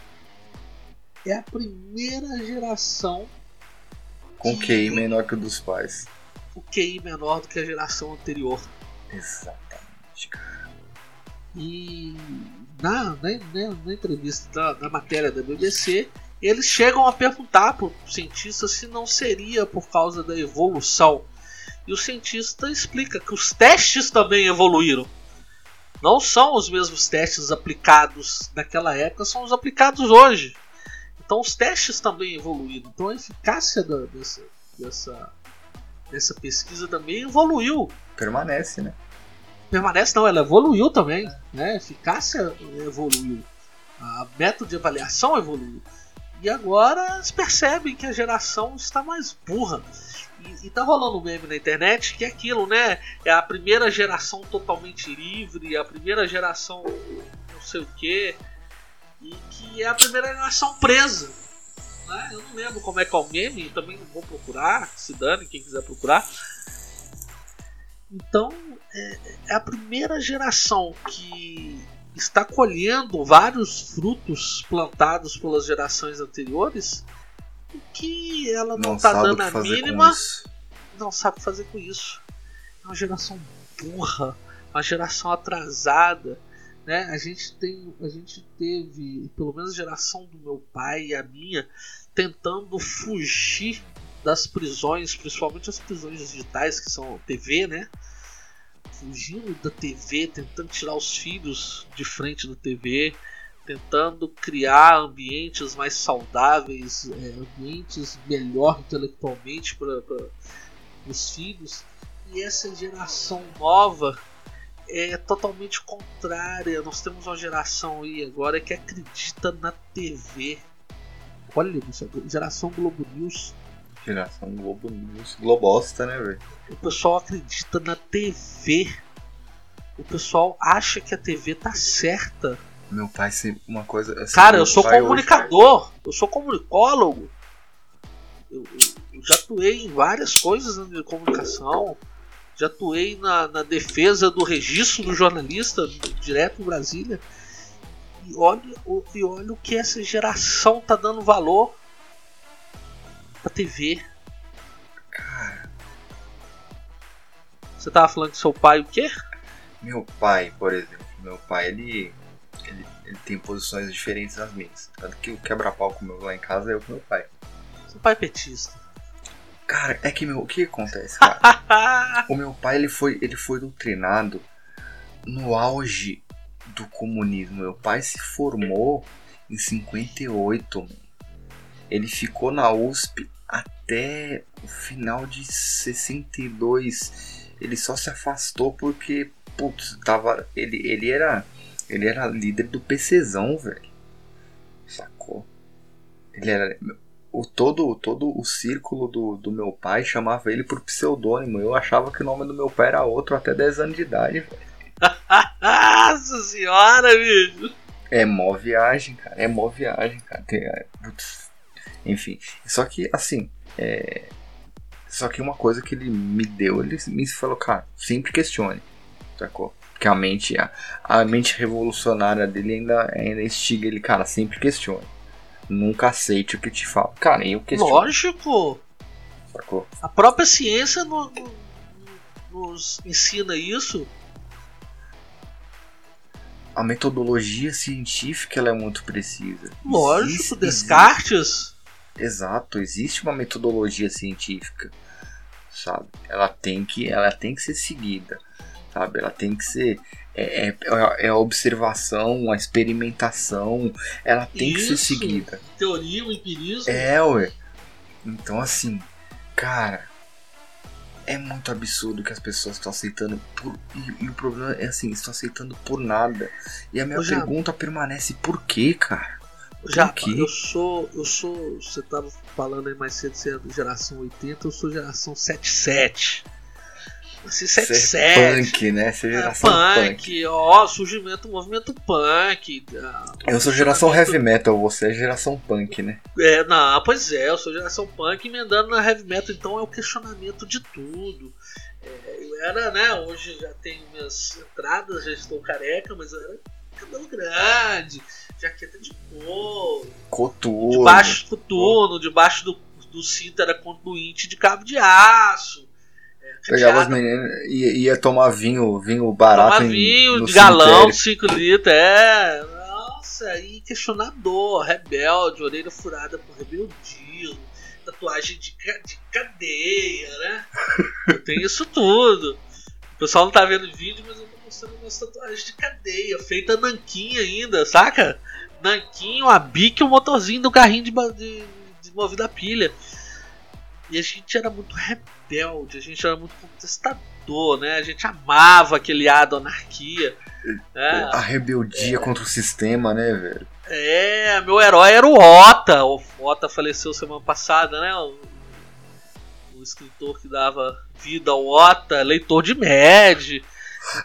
é a primeira geração Com QI menor que o dos pais. O QI menor do que a geração anterior. Exatamente, cara. E na, na, na- na entrevista da, da matéria da BBC, eles chegam a perguntar para o cientista se não seria por causa da evolução. E o cientista explica que os testes também evoluíram. Não são os mesmos testes aplicados naquela época, são os aplicados hoje. Então os testes também evoluíram. Então a eficácia da- dessa, dessa, dessa pesquisa também evoluiu Permanece, né? permanece não, ela evoluiu também, né? A eficácia evoluiu, a método de avaliação evoluiu. E agora eles percebem que a geração está mais burra. E, e tá rolando um meme na internet que é aquilo, né? É a primeira geração totalmente livre, a primeira geração não sei o que, e que é a primeira geração presa. Né? Eu não lembro como é que é o meme, também não vou procurar, se dane quem quiser procurar. Então, é a primeira geração que está colhendo vários frutos plantados pelas gerações anteriores que ela não está dando a mínima, não sabe fazer com isso. É uma geração burra, uma geração atrasada. Né? A, gente tem, a gente teve, pelo menos a geração do meu pai e a minha, tentando fugir das prisões, principalmente as prisões digitais, que são TV, né? Fugindo da TV, tentando tirar os filhos de frente da TV, tentando criar ambientes mais saudáveis, é, ambientes melhor intelectualmente para os filhos. E essa geração nova é totalmente contrária. Nós temos uma geração aí agora que acredita na TV. Olha isso, geração Globo News. Geração Globo News. Globosta, né, velho? O pessoal acredita na TV. O pessoal acha que a TV tá certa. Meu pai sempre uma coisa. assim, Cara, eu sou comunicador, eu sou comunicólogo. Eu, eu- eu já atuei em várias coisas minha comunicação. Já atuei na, na defesa do registro do jornalista direto em Brasília. E olha, o- e olha o que essa geração tá dando valor pra TV. Você tava falando que seu pai o quê? Meu pai, por exemplo. Meu pai, ele. Ele, ele tem posições diferentes das minhas. Tanto que o quebra-pau com meu lá em casa é eu com meu pai. Seu pai é petista. Cara, é que meu. O que acontece, *laughs* cara? o meu pai, ele foi, ele foi doutrinado no auge do comunismo. Meu pai se formou em 58. mano. Ele ficou na USP até o final de 62. Ele só se afastou porque, putz, tava, ele, ele era ele era líder do PCzão, velho. Sacou? Ele era o, todo, todo o círculo do, do meu pai chamava ele por pseudônimo. Eu achava que o nome do meu pai era outro até 10 anos de idade, velho. *laughs* Nossa senhora, bicho! É mó viagem, cara. É mó viagem, cara. Tem, é, putz. enfim. Só que, assim, é... Só que uma coisa que ele me deu, ele me falou, cara, sempre questione, sacou? Porque a mente, a, a mente revolucionária dele ainda, ainda instiga ele, cara, sempre questione. Nunca aceite o que te falo. Cara, eu questiono. Lógico! Sacou? A própria ciência no- no- nos ensina isso. A metodologia científica ela é muito precisa. Lógico, Existe- Descartes. Exato, existe uma metodologia científica, sabe? Ela tem que, ela tem que ser seguida, sabe? Ela tem que ser é, é, é a observação, a experimentação, ela tem que ser Isso. seguida. Teoria, o empirismo. É, ué. Então assim, cara, é muito absurdo que as pessoas estão aceitando por e, e o problema é assim, estão aceitando por nada. E a minha pergunta permanece por quê, cara? Já, Por quê? eu sou, eu sou, você tava falando aí mais cedo, você é geração 80, eu sou geração 77. É 77. punk, né? Você é geração punk. punk, ó, surgimento do movimento punk. ah, Eu sou geração heavy metal, você é geração punk, né? É, não, pois é, eu sou geração punk emendando na heavy metal, então é o questionamento de tudo. É, eu era, né, hoje já tenho minhas entradas, já estou careca, mas eu era cabelo grande, jaqueta de couro, Coturno. debaixo do coturno, debaixo do, do cinto era conduíte de cabo de aço. Pegava as meninas e ia tomar vinho, vinho barato Tomar em, vinho no de galão, cemitério. 5 litros, é. Nossa, aí questionador, rebelde, orelha furada por rebeldia, tatuagem de, de cadeia, né? Tenho isso tudo. O pessoal não tá vendo o vídeo, mas eu tô mostrando umas tatuagens de cadeia, feita nanquim ainda, saca? Nanquim, uma bique e um motorzinho do carrinho de, de, de movido a pilha. E a gente era muito rebelde, a gente era muito contestador, né? A gente amava aquele ar da anarquia. né? A rebeldia contra o sistema, né, velho? É, meu herói era o Ota. O Ota faleceu semana passada, né? O, o escritor que dava vida ao Ota, leitor de Med.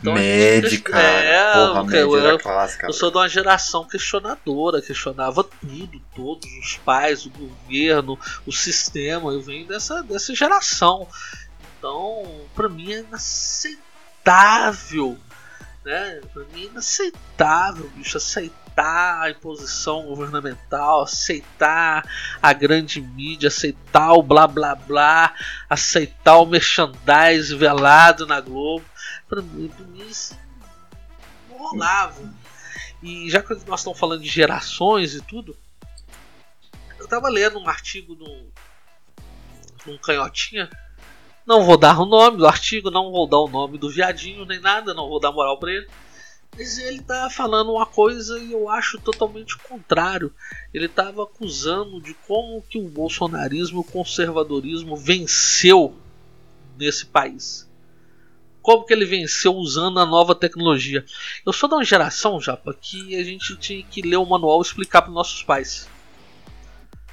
Então, a gente- Mad, cara. É, Porra, eu- era clássica. Eu sou de uma geração questionadora, questionava tudo, todos os pais, o governo, o sistema. Eu venho dessa, dessa geração. Então, pra mim é inaceitável, né? Pra mim é inaceitável, bicho, aceitar a imposição governamental, aceitar a grande mídia, aceitar o blá blá blá, aceitar o merchandise velado na Globo. Pra mim, pra mim isso não rolava. E já que nós estamos falando de gerações e tudo, eu tava lendo um artigo num, num canhotinha. Não vou dar o nome do artigo, não vou dar o nome do viadinho nem nada, não vou dar moral pra ele. Mas ele tá falando uma coisa e eu acho totalmente o contrário. Ele tava acusando de como que o bolsonarismo o conservadorismo venceu nesse país. Como que ele venceu usando a nova tecnologia. Eu sou de uma geração, Japa, que a gente tinha que ler o manual e explicar para nossos pais.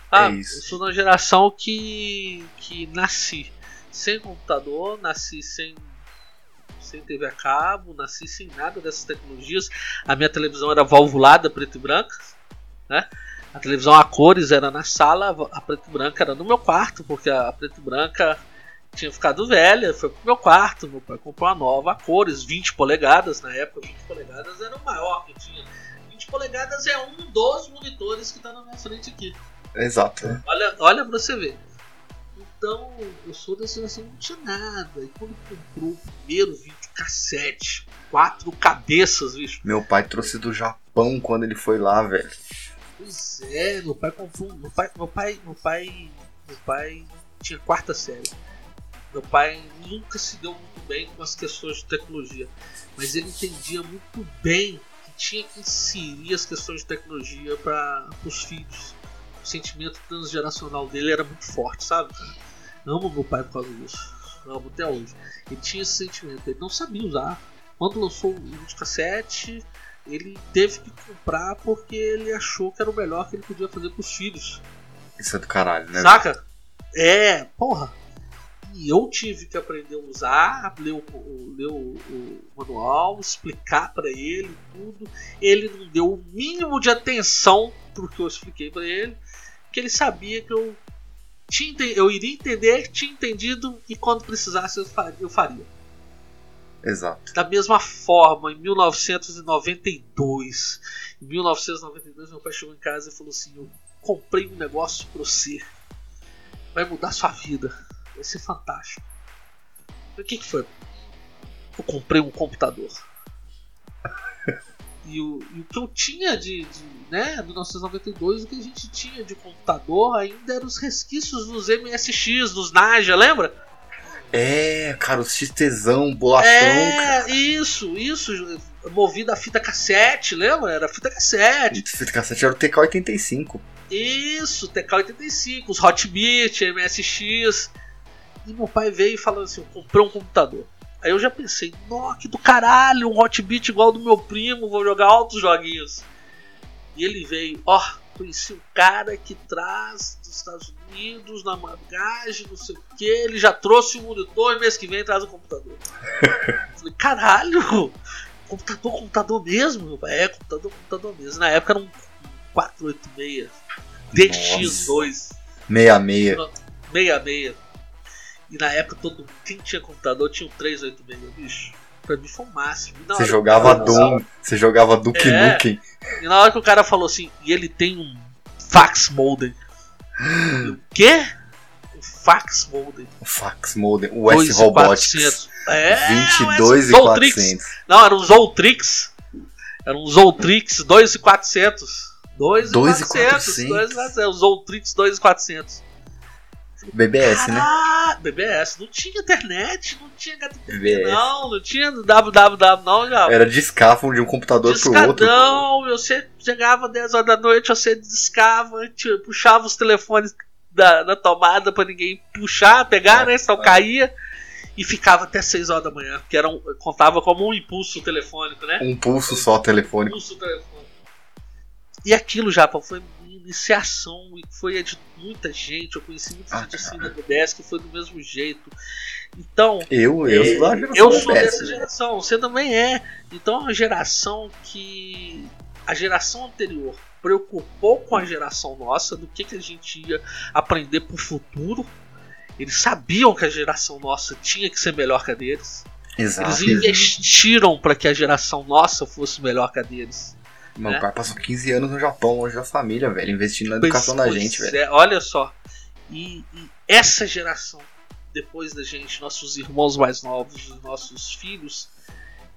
Ah, É. Eu sou de uma geração que, que nasci sem computador, nasci sem, sem TV a cabo, nasci sem nada dessas tecnologias. A minha televisão era valvulada, preto e branca. Né? A televisão a cores era na sala, a preto e branca era no meu quarto, porque a preto e branca tinha ficado velha, foi pro meu quarto. Meu pai comprou uma nova a cores, 20 polegadas. Na época, 20 polegadas era o maior que tinha. 20 polegadas é um dos monitores que está na minha frente aqui. Exato. Olha, olha pra você ver. Então, eu sou da geração não tinha nada. E quando comprou o primeiro vídeo cassete, quatro cabeças, bicho. Meu pai trouxe do Japão quando ele foi lá, velho. Pois é, meu pai comprou. Meu pai, meu pai, meu pai, meu pai tinha quarta série. Meu pai nunca se deu muito bem com as questões de tecnologia, mas ele entendia muito bem que tinha que inserir as questões de tecnologia para os filhos. O sentimento transgeracional dele era muito forte, sabe? Cara? Amo meu pai por causa disso. Amo até hoje. Ele tinha esse sentimento, ele não sabia usar. Quando lançou o videocassete, ele teve que comprar porque ele achou que era o melhor que ele podia fazer para os filhos. Isso é do caralho, né? Saca? É, porra. E eu tive que aprender a usar, ler o, ler o, o manual, explicar para ele tudo. Ele não deu o mínimo de atenção pro que eu expliquei para ele, que ele sabia que eu tinha, eu iria entender, tinha entendido e quando precisasse eu faria. Eu faria. Exato. Da mesma forma, em 1992, em 1992 meu pai chegou em casa e falou assim: "Eu comprei um negócio para você. Vai mudar sua vida. Vai ser fantástico." O que, que foi? Eu comprei um computador. *laughs* E o, e o, que eu tinha de, de né, 1992, o que a gente tinha de computador ainda eram os resquícios dos MSX, dos Naja, lembra? É, cara, o XTzão, bolachão. É, cara. isso, isso. Movido a fita cassete, lembra? Era fita cassete. Fita cassete era o TK85. Isso, TK85, os Hotbit, MSX. E meu pai veio falando assim: eu comprei um computador. Aí eu já pensei, nossa, que do caralho, um Hotbit igual do meu primo, vou jogar altos joguinhos. E ele veio, ó, conheci um cara que traz dos Estados Unidos na bagagem, não sei o que, ele já trouxe o monitor e mês que vem traz o computador. *laughs* Falei, caralho, computador, computador mesmo? É, computador, computador mesmo. Na época era um 486 DX2. 66. 66. E na época todo quem tinha computador tinha um 386, bicho. Pra mim foi o máximo. Você jogava Doom, você jogava Duke é, Nukem. E na hora que o cara falou assim, e ele tem um fax modem. o quê? Um fax modem. O fax modem, o S Robotics. É, 22 e 400. Não, era um Zoltrix. Era um Zoltrix 2400. 2400. 2400. O Zoltrix 2400. BBS, né? Ah, BBS. Não tinha internet, não tinha HTTP, não, não tinha www, não. Já. Era discavam de um computador Discadão, pro outro. Não, você chegava 10 horas da noite, você discava, tipo, puxava os telefones da, da tomada pra ninguém puxar, pegar, é, né? Só é. caía. E ficava até 6 horas da manhã, que era um, contava como um impulso telefônico, né? Um pulso só telefônico. Um pulso telefônico. E aquilo já foi iniciação e foi de muita gente. Eu conheci muita ah, gente assim na BBS que foi do mesmo jeito. Então. Eu, eu é, sou da geração. Eu sou dessa geração, você também é. Então é uma geração que. A geração anterior preocupou com a geração nossa do que, que a gente ia aprender para o futuro. Eles sabiam que a geração nossa tinha que ser melhor que a deles. Exato. Eles investiram para que a geração nossa fosse melhor que a deles. Meu né? pai passou 15 anos no Japão, longe da família, velho, investindo na educação pois, da gente, velho. É, olha só. E, e, essa geração, depois da gente, nossos irmãos mais novos, nossos filhos,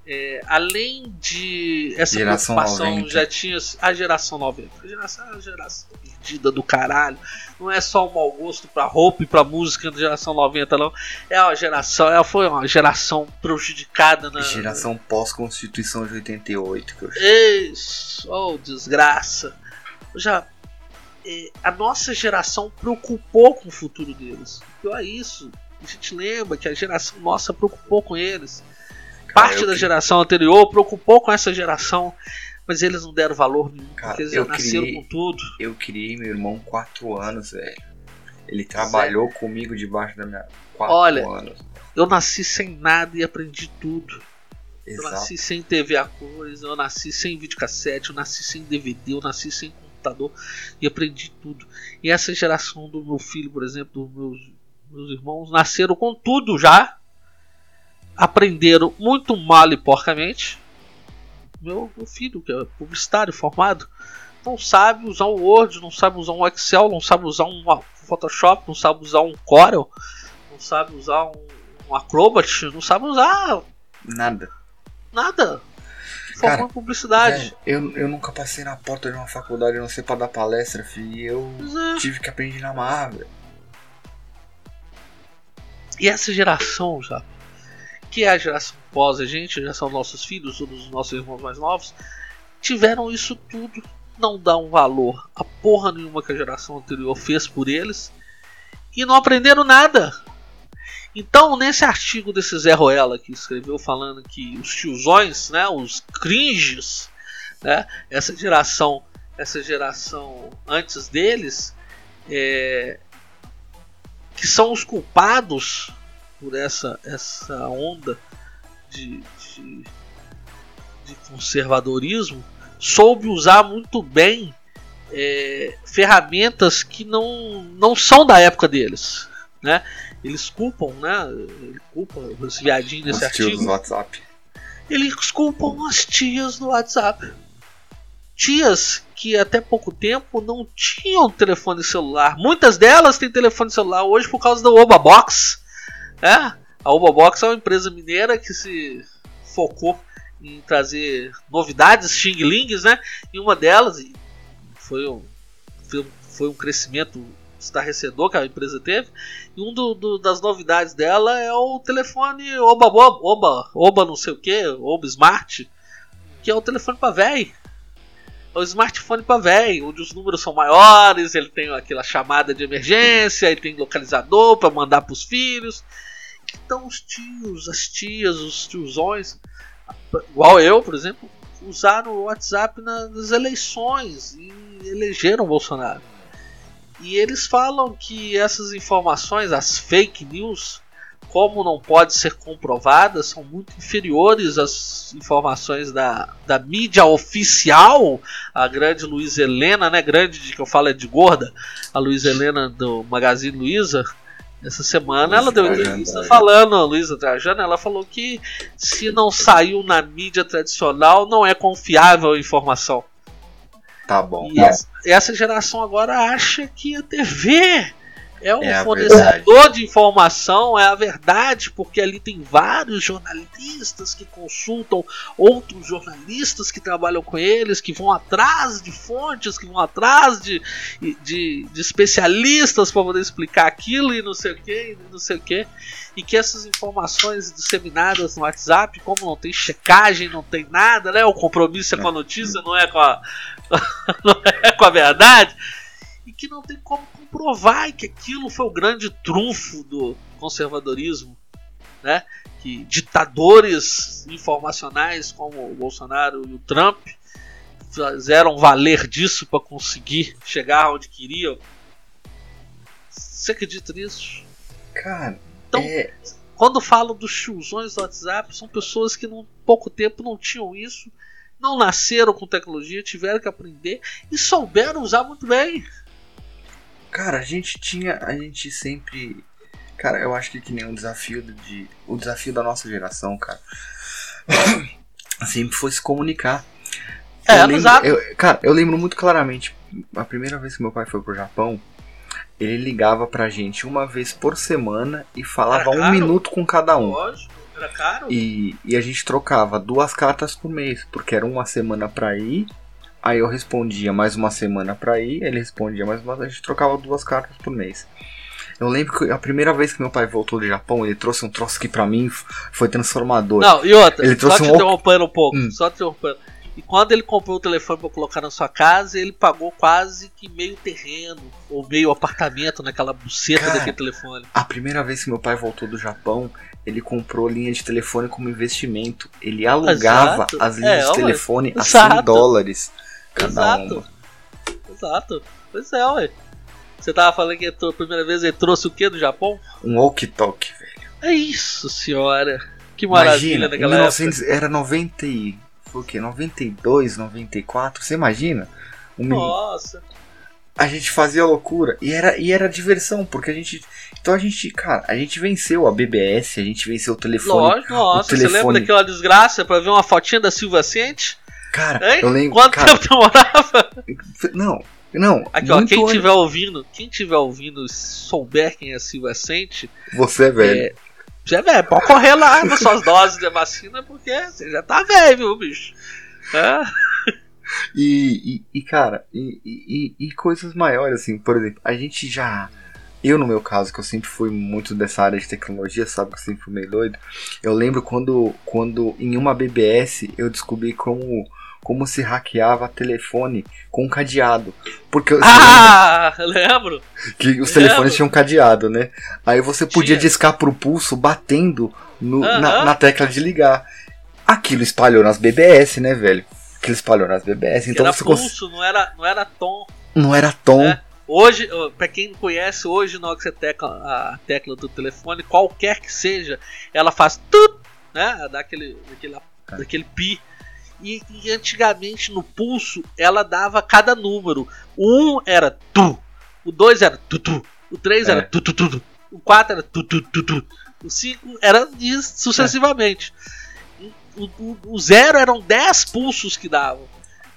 é, além de essa geração preocupação, 90. já tinha a geração 90. A geração, a geração perdida do caralho. Não é só o mau gosto pra roupa e pra música da geração 90, não. É uma geração, ela foi uma geração prejudicada na. Geração pós-Constituição de 88, que eu Isso, oh, desgraça. Já. É, a nossa geração preocupou com o futuro deles. Pior é isso. A gente lembra que a geração nossa preocupou com eles parte da geração anterior preocupou com essa geração, mas eles não deram valor nenhum, Cara, porque eles já nasceram criei, com tudo. Eu criei meu irmão 4 anos, velho. Ele trabalhou comigo debaixo da minha 4 Olha, anos. Eu nasci sem nada e aprendi tudo. Exato. Eu nasci sem TV a cores, eu nasci sem videocassete, eu nasci sem DVD, eu nasci sem computador e aprendi tudo. E essa geração do meu filho, por exemplo, dos meus, meus irmãos, nasceram com tudo já aprenderam muito mal e porcamente. Meu, meu filho, que é publicitário formado, não sabe usar o Word, não sabe usar um Excel, não sabe usar um Photoshop, não sabe usar um Corel, não sabe usar um, um Acrobat, não sabe usar nada. Nada. Formou publicidade. É, eu, eu nunca passei na porta de uma faculdade, não sei para dar palestra, filho, e eu é. tive que aprender na marra, E essa geração, já que é a geração pós a gente, já são nossos filhos, os nossos irmãos mais novos, tiveram isso tudo, não dá um valor a porra nenhuma que a geração anterior fez por eles e não aprenderam nada. Então, nesse artigo desse Zé Roela que escreveu falando que os tiozões, né, os cringes, né, essa geração, essa geração antes deles, é, que são os culpados por essa, essa onda de, de, de conservadorismo, soube usar muito bem é, ferramentas que não, não são da época deles. Né? Eles culpam, né? Ele culpa os viadinhos nesse artigo. do WhatsApp. Eles culpam as tias do WhatsApp. Tias que até pouco tempo não tinham telefone celular. Muitas delas têm telefone celular hoje por causa da Oba Box. É, a Oba Box é uma empresa mineira que se focou em trazer novidades, xing-lings, né? E uma delas foi um, foi um crescimento estarrecedor que a empresa teve. E um do, das novidades dela é o telefone Oba, Oba, Oba não sei o que, Oba Smart, que é o telefone para velho. É o smartphone para velho, onde os números são maiores, ele tem aquela chamada de emergência, ele tem localizador para mandar para os filhos. Então os tios, as tias, os tiozões, igual eu, por exemplo, usaram o WhatsApp nas eleições e elegeram Bolsonaro. E eles falam que essas informações, as fake news, como não pode ser comprovadas, são muito inferiores às informações da, da mídia oficial. A grande Luiz Helena, né? Grande de que eu falo é de gorda, a Luiz Helena do Magazine Luiza. Essa semana ela deu entrevista falando, a Luísa Trajano, ela falou que se não saiu na mídia tradicional, não é confiável a informação. Tá bom. E essa, essa geração agora acha que a TV é um é fornecedor de informação, é a verdade, porque ali tem vários jornalistas que consultam outros jornalistas que trabalham com eles, que vão atrás de fontes, que vão atrás de, de, de especialistas para poder explicar aquilo e não sei o que, e não sei o que. E que essas informações disseminadas no WhatsApp, como não tem checagem, não tem nada, né? O compromisso é com a notícia, não é com a, *laughs* não é com a verdade e que não tem como comprovar que aquilo foi o grande trunfo do conservadorismo, né? Que ditadores informacionais como o Bolsonaro e o Trump fizeram valer disso para conseguir chegar onde queriam. Você acredita nisso? Cara, então, é... quando falo dos tiozões do WhatsApp, são pessoas que em pouco tempo não tinham isso, não nasceram com tecnologia, tiveram que aprender e souberam usar muito bem. Cara, a gente tinha. A gente sempre. Cara, eu acho que que nem um desafio de. O desafio da nossa geração, cara. *coughs* sempre foi se comunicar. É, eu lembro. Eu, cara, eu lembro muito claramente. A primeira vez que meu pai foi pro Japão, ele ligava pra gente uma vez por semana e falava um minuto com cada um. Lógico, era caro. E, e a gente trocava duas cartas por mês, porque era uma semana pra ir Aí eu respondia mais uma semana pra ir, ele respondia mais uma, a gente trocava duas cartas por mês. Eu lembro que a primeira vez que meu pai voltou do Japão, ele trouxe um troço que pra mim foi transformador. Não, e outra, ele trouxe só te um... interrompendo um pouco, hum. só te interrompendo. E quando ele comprou o telefone para colocar na sua casa, ele pagou quase que meio terreno ou meio apartamento naquela buceta Cara, daquele telefone. A primeira vez que meu pai voltou do Japão, ele comprou linha de telefone como investimento. Ele alugava Exato. as linhas é, de telefone a 100 dólares. Exato. Exato. Pois é, ué. Você tava falando que a primeira vez ele trouxe o que do Japão? Um walkie-talkie, velho. É isso, senhora. Que maravilha imagina, naquela 1900, época. Era 90 e... Foi o quê? 92, 94? Você imagina? Um Nossa. A gente fazia loucura. E era, e era diversão, porque a gente... Então a gente, cara, a gente venceu a BBS, a gente venceu o telefone. Lógico, nossa, telefone... você lembra daquela desgraça pra ver uma fotinha da Silva Ciente? Cara, hein? eu lembro. Quanto cara, tempo demorava? Não, não. Aqui, ó, quem estiver ouvindo, quem tiver ouvindo, souber quem é Silva Sente. Você é velho. É, você é velho, pode correr lá nas suas doses de vacina, porque você já tá velho, viu, bicho? É. E, e, e, cara, e, e, e, coisas maiores, assim, por exemplo, a gente já. Eu, no meu caso, que eu sempre fui muito dessa área de tecnologia, sabe que eu sempre fui meio doido. Eu lembro quando, quando em uma BBS eu descobri como como se hackeava telefone com cadeado. Porque *laughs* Ah, lembro. Que os lembro. telefones tinham cadeado, né? Aí você podia Tinha. discar pro pulso batendo no, na, na, tecla de ligar. Aquilo espalhou nas BBS, né, velho? Aquilo espalhou nas BBS. Então era você pulso, cons... não era, não era tom. Não era tom. É. Hoje, para quem não conhece, hoje na hora que você tecla a tecla do telefone, qualquer que seja, ela faz tut, né? Dá aquele, aquele, aquele pi. E, e antigamente no pulso ela dava cada número. O 1 era tu, o 2 era tu, tu, o 3 É. era tu, tu, tu, tu, o 4 era tu, tu, tu, tu, o 5 era isso sucessivamente. O, o, o 0 eram 10 pulsos que davam.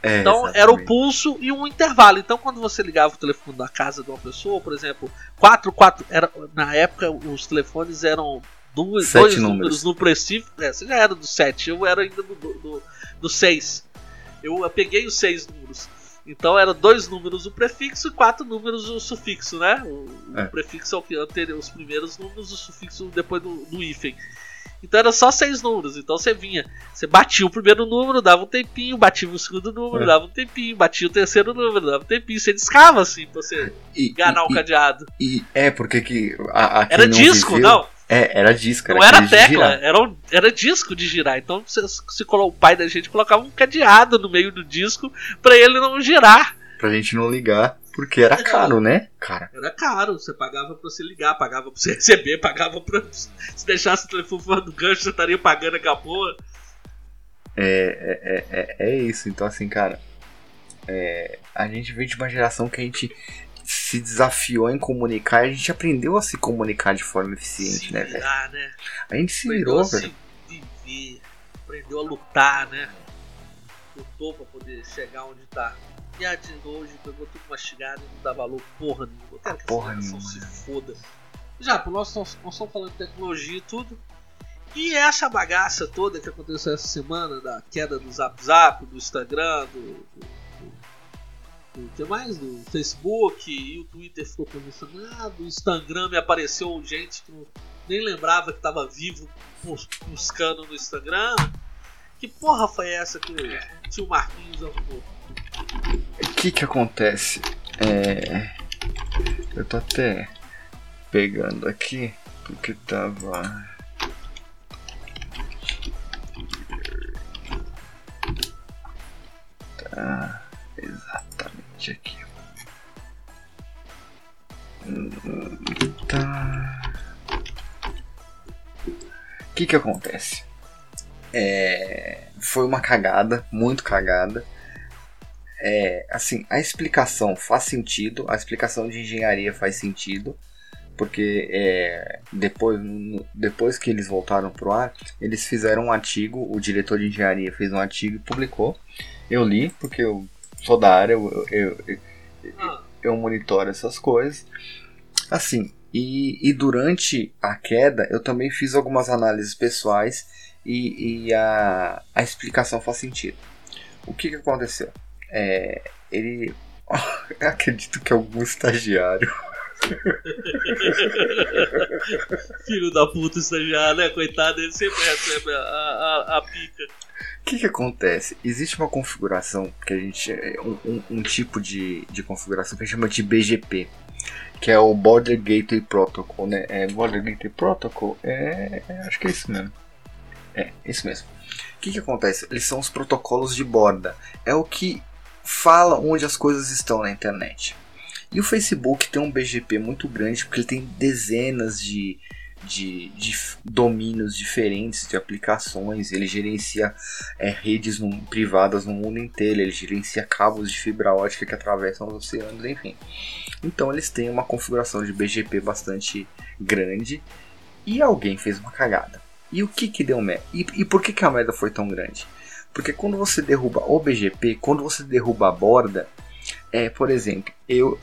É, Então exatamente. era o pulso e um intervalo. Então quando você ligava o telefone da casa de uma pessoa, por exemplo, 4, 4, era, na época os telefones eram dois, dois números. números no preciso. É, você já era do 7, eu era ainda do 6. Do, do seis. eu, eu peguei os seis números. Então era dois números o prefixo e quatro números o sufixo, né? O, o É. prefixo é o que anterior, os primeiros números, o sufixo depois do, do hífen. Então era só seis números. Então você vinha, você batia o primeiro número, dava um tempinho, batia o segundo número, É. dava um tempinho, batia o terceiro número, dava um tempinho. Você discava assim pra você E, enganar o e, cadeado. e, e- é, porque que. A, a Era disco, viveu- não. É, era disco. Não era aquele de tecla, era, um- era disco de girar. Então se colo- o pai da gente colocava um cadeado no meio do disco pra ele não girar. Pra gente não ligar, porque era caro, né? Cara, Era caro, você pagava pra você ligar, pagava pra você receber, *laughs* pagava pra. Se deixasse o telefone fora do gancho, você estaria pagando aquela porra. é, é, é, é isso. Então, assim, cara, é, a gente veio de uma geração que a gente se desafiou em comunicar e a gente aprendeu a se comunicar de forma eficiente, se né, velho? virar, né? A gente se virou, a velho. se viver, aprendeu a lutar, né? Lutou pra poder chegar onde tá. E a de hoje pegou tudo mastigado e não dá valor porra nenhuma. Eu quero que Porra essa nenhuma, se foda. Já, pô, nós, nós, nós estamos falando de tecnologia e tudo. E essa bagaça toda que aconteceu essa semana, da queda do Zap Zap, do Instagram, do. do, do que mais? Do Facebook, e o Twitter ficou posicionado, o Instagram me apareceu gente que nem lembrava que tava vivo bus- buscando no Instagram. Que porra foi essa que o tio Marquinhos arrumou? O que que acontece? É. Eu tô até pegando aqui, porque tava. Tá exatamente aqui. Tá. O que que acontece? É, foi uma cagada, muito cagada. É, assim, a explicação faz sentido, a explicação de engenharia faz sentido, porque é, depois, depois que eles voltaram pro ar, eles fizeram um artigo, o diretor de engenharia fez um artigo e publicou. Eu li, porque eu sou da área, eu, eu, eu, Ah, eu monitoro essas coisas. Assim, e, e durante a queda eu também fiz algumas análises pessoais e, e a, a explicação faz sentido. O que, que aconteceu? É, ele. *laughs* Acredito que algum estagiário. *laughs* filho da puta estagiário, né? Coitado, ele sempre recebe a, a, a pica. O que, que acontece? Existe uma configuração que a gente. é Um, um, um tipo de, de configuração que a gente chama de BGP. Que é o Border Gateway Protocol, né? É, Border Gateway Protocol é, é- Acho que é isso mesmo. É, isso mesmo. O que, que acontece? Eles são os protocolos de borda. É o que fala onde as coisas estão na internet. E o Facebook tem um BGP muito grande porque ele tem dezenas de, de, de domínios diferentes de aplicações. Ele gerencia é, redes privadas no mundo inteiro. Ele gerencia cabos de fibra ótica que atravessam os oceanos, enfim. Então eles têm uma configuração de BGP bastante grande. E alguém fez uma cagada. E o que que deu merda? E, e por que, que a merda foi tão grande? Porque quando você derruba o BGP, quando você derruba a borda, é, por exemplo, eu,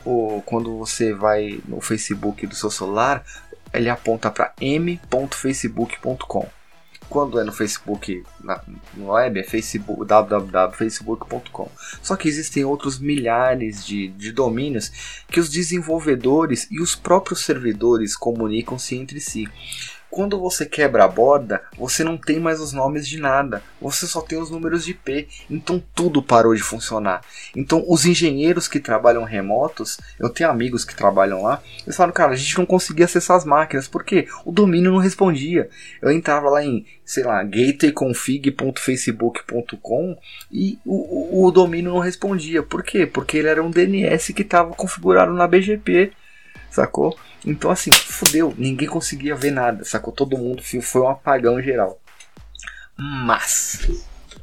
quando você vai no Facebook do seu celular, ele aponta para m.facebook.com. Quando é no Facebook, na, no web, é facebook, www.facebook.com. Só que existem outros milhares de, de domínios que os desenvolvedores e os próprios servidores comunicam-se entre si. Quando você quebra a borda, você não tem mais os nomes de nada, você só tem os números de IP, então tudo parou de funcionar. Então os engenheiros que trabalham remotos, eu tenho amigos que trabalham lá, eles falam, cara, a gente não conseguia acessar as máquinas, porque o domínio não respondia. Eu entrava lá em, sei lá, gatewayconfig.facebook.com e o, o, o domínio não respondia. Por quê? Porque ele era um DNS que estava configurado na BGP, sacou? Então, assim, fudeu, ninguém conseguia ver nada, sacou? Todo mundo foi um apagão geral. Mas,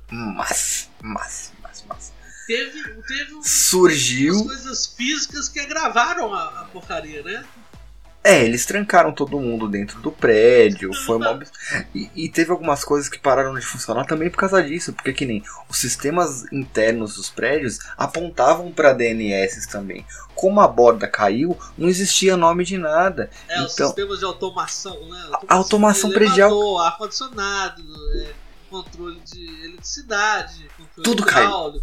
mas, mas, mas, mas. Teve, teve um, surgiu coisas físicas que agravaram a, a porcaria, né? É, eles trancaram todo mundo dentro do prédio, foi uma... e, e, teve algumas coisas que pararam de funcionar também por causa disso, porque que nem os sistemas internos dos prédios apontavam para DNS também. Como a borda caiu, não existia nome de nada. É, então, os sistemas de automação, né? Automação, a automação predial. ar-condicionado, é, controle de eletricidade, controle Tudo caiu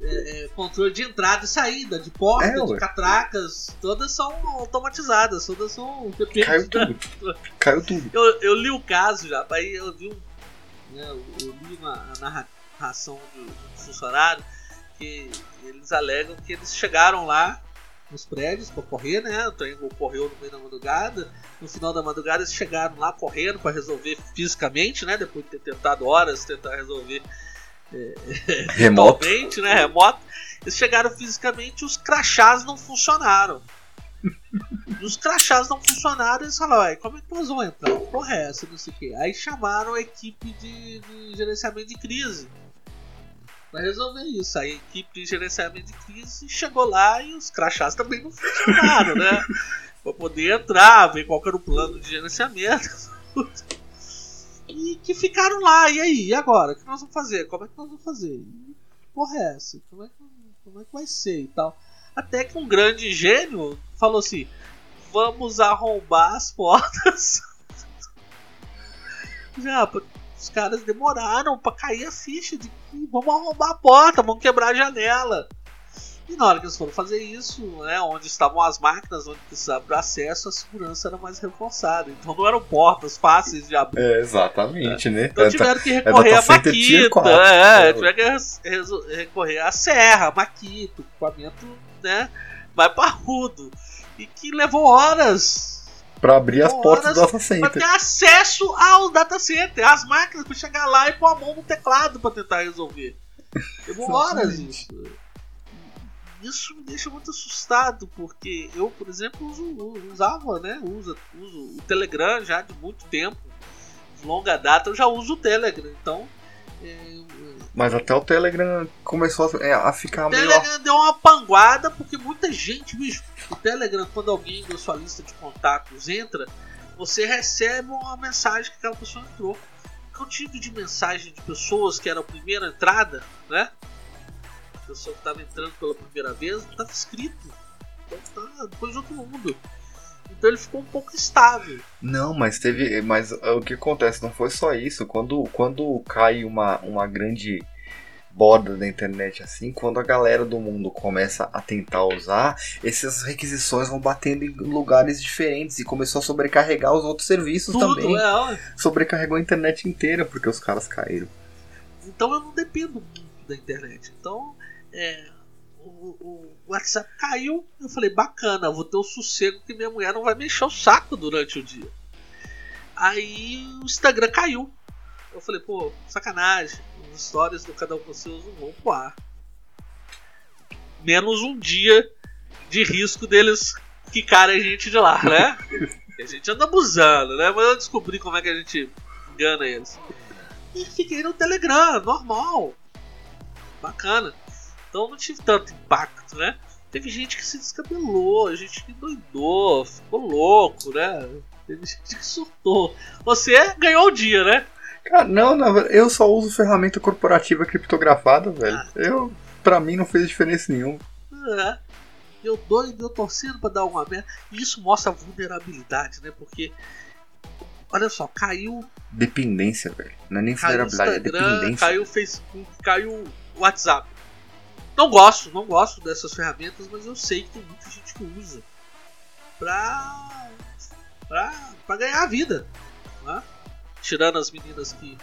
é, é, controle de entrada e saída, de porta, é, de catracas, todas são automatizadas, todas são Caiu tudo. Caiu tudo. Eu, eu li o caso já, aí eu vi um. Né, eu li uma narração de um funcionário que eles alegam que eles chegaram lá nos prédios para correr, né? O trem correu no meio da madrugada. No final da madrugada eles chegaram lá correndo para resolver fisicamente, né? Depois de ter tentado horas tentar resolver remoto. né? Remoto. Eles chegaram fisicamente os crachás não funcionaram. os crachás não funcionaram, eles falaram, como é que nós vamos entrar? Porra, é essa, não sei o que. Aí chamaram a equipe de, de gerenciamento de crise para resolver isso. Aí a equipe de gerenciamento de crise chegou lá e os crachás também não funcionaram, né? para poder entrar, ver qual era o plano de gerenciamento e que ficaram lá. E aí, e agora? O que nós vamos fazer? Como é que nós vamos fazer? Que porra é essa? Como é que, como é que vai ser e tal? Até que um grande gênio falou assim: vamos arrombar as portas. *laughs* Já, os caras demoraram para cair a ficha de que vamos arrombar a porta, vamos quebrar a janela. E na hora que eles foram fazer isso, né, onde estavam as máquinas, onde precisava de acesso, a segurança era mais reforçada. Então não eram portas fáceis de abrir. É, exatamente, né? Então tiveram que recorrer à maquita, é, tiveram que recorrer à serra, maquita, equipamento né, mais parrudo. E que levou horas para abrir as portas do data center. Para ter acesso ao data center, as máquinas para chegar lá e pôr a mão no teclado para tentar resolver. Levou horas isso isso me deixa muito assustado, porque eu, por exemplo, uso, usava, né? Uso, uso o Telegram já de muito tempo, de longa data, eu já uso o Telegram, então. É, mas até o Telegram começou a, é, ficar meio. O Telegram deu uma panguada, porque muita gente, bicho, o Telegram, quando alguém da sua lista de contatos entra, você recebe uma mensagem que aquela pessoa entrou. O que eu tive de mensagem de pessoas que era a primeira entrada, né? Pessoa que estava entrando pela primeira vez, não estava escrito. Então tá depois de outro mundo. Então ele ficou um pouco estável. Não, mas teve. Mas o que acontece? Não foi só isso. Quando, quando cai uma, uma grande borda da internet assim, quando a galera do mundo começa a tentar usar, essas requisições vão batendo em lugares diferentes e começou a sobrecarregar os outros serviços Tudo, também. É, Sobrecarregou a internet inteira porque os caras caíram. Então eu não dependo da internet. Então é, o, o, WhatsApp caiu. Eu falei, bacana, vou ter o sossego que minha mulher não vai mexer o saco durante o dia. Aí o Instagram caiu. Eu falei, pô, sacanagem. As histórias do canal que você usa vão pro ar. Menos um dia de risco deles quicarem a gente de lá, né? *laughs* a gente anda abusando, né? Mas eu descobri como é que a gente engana eles. E fiquei no Telegram, normal. Bacana. Então não tive tanto impacto, né? Teve gente que se descabelou, gente que doidou, ficou louco, né? Teve gente que surtou. Você ganhou o dia, né? Cara, não, não, eu só uso ferramenta corporativa criptografada, velho. Ah. Eu, pra mim, não fez diferença nenhuma. É. Eu doido, eu torcendo pra dar uma merda. E isso mostra vulnerabilidade, né? Porque, olha só, caiu. Dependência, velho. Não é nem vulnerabilidade, é dependência. Caiu o Facebook, caiu o WhatsApp. Não gosto, não gosto dessas ferramentas, mas eu sei que tem muita gente que usa pra, pra, pra ganhar a vida. Né? Tirando as meninas que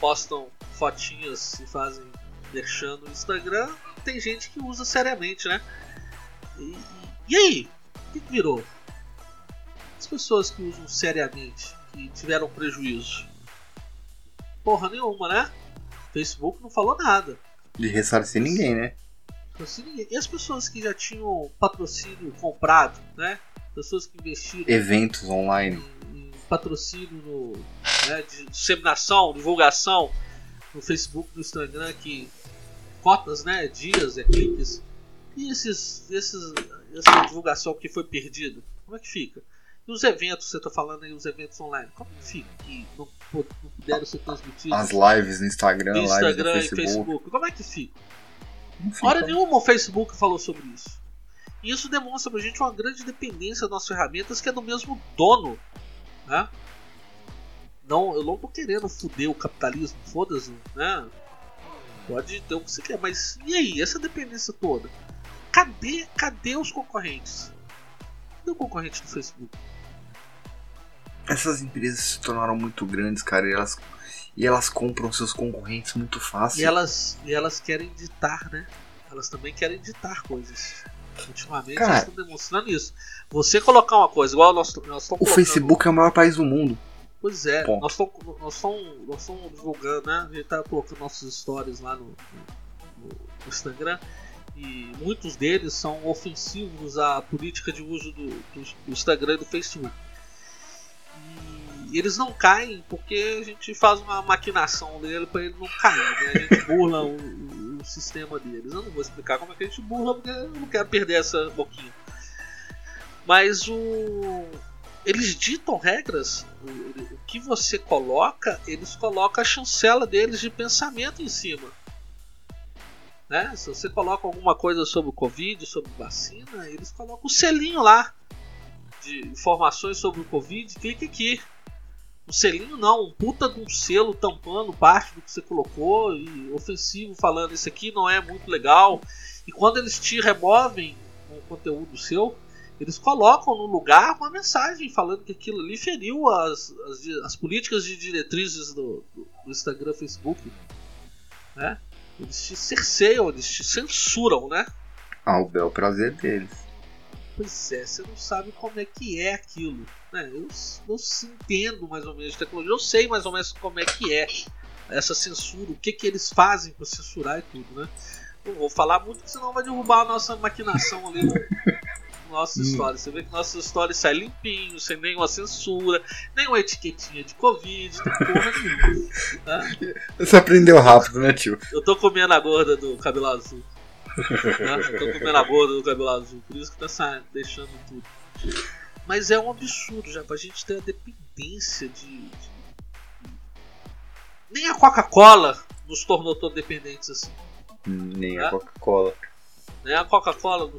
postam fotinhas e fazem deixando no Instagram, tem gente que usa seriamente, né? E, e aí? O que virou? As pessoas que usam seriamente, que tiveram prejuízo. Porra nenhuma, né? Facebook não falou nada. De ressarcir ninguém, né? E as pessoas que já tinham patrocínio comprado, né? Pessoas que investiram. Eventos online. Em, em patrocínio no, né, de disseminação, divulgação no Facebook, no Instagram, que cotas, né? Dias, é cliques. E esses, esses, essa divulgação que foi perdida, como é que fica? E os eventos, você está falando aí, os eventos online, como é que fica? Que não, não puderam ser transmitidos? As lives no Instagram, Instagram lives no Facebook. e Facebook, como é que fica? Hora nenhuma o Facebook falou sobre isso. E isso demonstra pra gente uma grande dependência das ferramentas que é do mesmo dono. Né? Não, eu não tô querendo foder o capitalismo, foda-se, né? Pode ter o que você quer, mas e aí, essa dependência toda? Cadê, cadê os concorrentes? Cadê o concorrente do Facebook? Essas empresas se tornaram muito grandes, cara, e elas, e elas compram seus concorrentes muito fácil. E elas, e elas querem ditar, né? Elas também querem ditar coisas. Ultimamente cara, elas estão demonstrando isso. Você colocar uma coisa, igual nós, nós estamos O Facebook é o maior país do mundo. Pois é, Ponto. nós estamos nós nós divulgando, né? A gente tá colocando nossos stories lá no, no, no, Instagram e muitos deles são ofensivos à política de uso do, do, do Instagram e do Facebook. E eles não caem porque a gente faz uma maquinação dele para ele não cair, né? A gente burla o, o, sistema deles. Eu não vou explicar como é que a gente burla porque eu não quero perder essa boquinha. Mas o eles ditam regras. O, que você coloca, eles colocam a chancela deles de pensamento em cima. Né? Se você coloca alguma coisa sobre o Covid, sobre vacina, eles colocam o selinho lá de informações sobre o Covid, clique aqui. O selinho não, um puta de um selo tampando parte do que você colocou e ofensivo falando isso aqui não é muito legal. E quando eles te removem um conteúdo seu, eles colocam no lugar uma mensagem falando que aquilo ali feriu as, as, as políticas de diretrizes do, do, do Instagram Facebook. Né? Eles te cerceiam, eles te censuram, né? Ao bel prazer deles. Pois é, você não sabe como é que é aquilo. Né? Eu não entendo mais ou menos de tecnologia, eu sei mais ou menos como é que é essa censura, o que, que eles fazem para censurar e tudo, né? Não vou falar muito, senão vai derrubar a nossa maquinação ali. nossa história. Você vê que nossa história sai limpinho, sem nenhuma censura, nenhuma etiquetinha de Covid, tem porra nenhuma. Tá? Você aprendeu rápido, né, tio? Eu tô comendo a gorda do cabelo azul. Eu tô comendo a gorda do cabelo azul, por isso que tá saindo, deixando tudo. Mas é um absurdo já, pra gente ter a dependência de. de... Nem a Coca-Cola nos tornou tão dependentes assim. Nem tá? a Coca-Cola. Né? A Coca-Cola,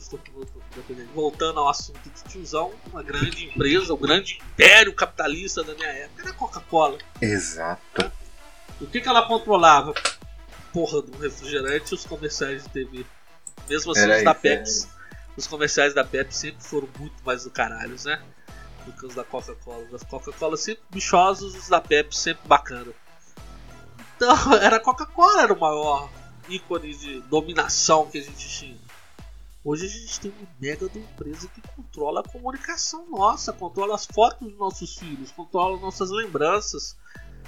voltando ao assunto de tiozão, uma grande empresa, o um grande império capitalista da minha época era a Coca-Cola. Exato. Né? O que, que ela controlava? Porra do refrigerante e os comerciais de TV. Mesmo assim, era os da Pepsi. Os comerciais da Pepsi sempre foram muito mais do caralho, né? Do que os da Coca-Cola. Os da Coca-Cola sempre bichosos, os da Pepsi sempre bacana. Então, *laughs* era a Coca-Cola, era o maior ícone de dominação que a gente tinha. Hoje a gente tem uma mega de empresa que controla a comunicação nossa, controla as fotos dos nossos filhos, controla nossas lembranças,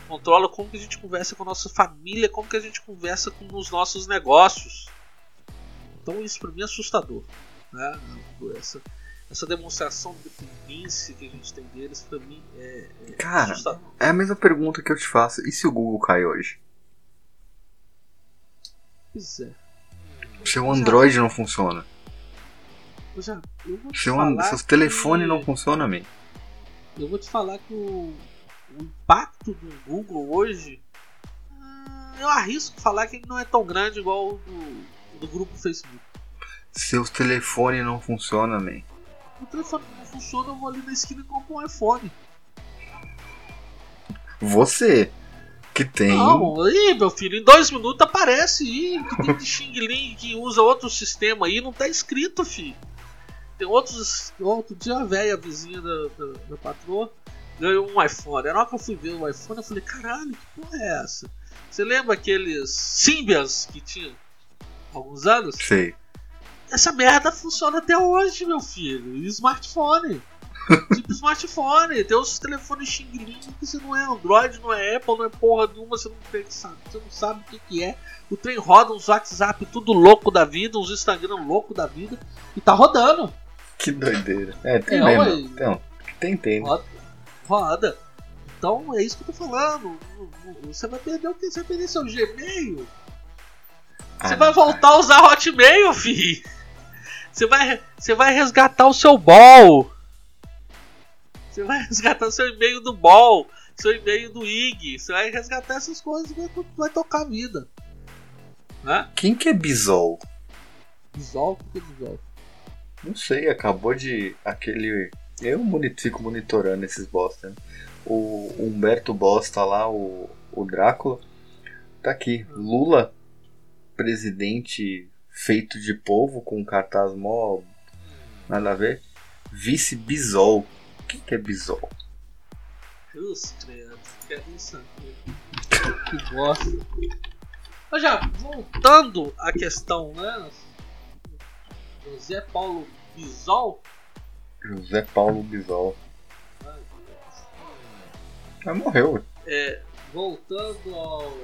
controla como que a gente conversa com a nossa família, como que a gente conversa com os nossos negócios. Então isso para mim é assustador. Né? Essa, essa demonstração de dependência que a gente tem deles, para mim é, é Cara, assustador. é a mesma pergunta que eu te faço. E se o Google cai hoje? Pois é. Seu Android não funciona. Eu já, eu vou Seu, seus telefones não funcionam, man. Eu vou te falar que o, o impacto do Google hoje. Hum, eu arrisco falar que ele não é tão grande igual o do, do grupo Facebook. Seus telefones não funcionam, man. O telefone não funciona, eu vou ali na esquina e compro um iPhone. Você que tem. Não, aí, meu filho, em dois minutos aparece aí que tem de Xing Ling que usa outro sistema aí, não tá escrito, filho. Tem outros. Outro dia a velha vizinha da, da, da patroa ganhou um iPhone. Na hora que eu fui ver o iPhone, eu falei, caralho, que porra é essa? Você lembra aqueles Symbians que tinham alguns anos? Sei. Essa merda funciona até hoje, meu filho. E smartphone. *laughs* tipo smartphone. Tem os telefones Xing Ling que você não é Android, não é Apple, não é porra nenhuma, você não tem sabe, você não sabe o que, que é. O trem roda uns WhatsApp tudo louco da vida, uns Instagram louco da vida. E tá rodando. Que doideira. É, tem É, mesmo. Então, tem, tem. né? Roda. roda. Então é isso que eu tô falando. Você vai perder o que? Você vai perder seu Gmail. Você Ah, vai voltar a usar Hotmail, fi. Você vai, você vai resgatar o seu ball. Você vai resgatar o seu e-mail do ball, seu e-mail do IG. Você vai resgatar essas coisas e vai, vai tocar a vida. Né? Quem que é Bisol? Bisol, o que é Bisol? Não sei, acabou de. aquele. Eu fico monitorando esses bosta. Né? O Humberto Bosta lá, o, o Drácula, tá aqui. Lula, presidente feito de povo, com um cartaz mó. nada a ver. Vice Bisol. O que, que é Bisol? Quero. Que bosta. Mas já, voltando à questão, né? José Paulo Bisol. José Paulo Bisol. Mas morreu. É, voltando ao.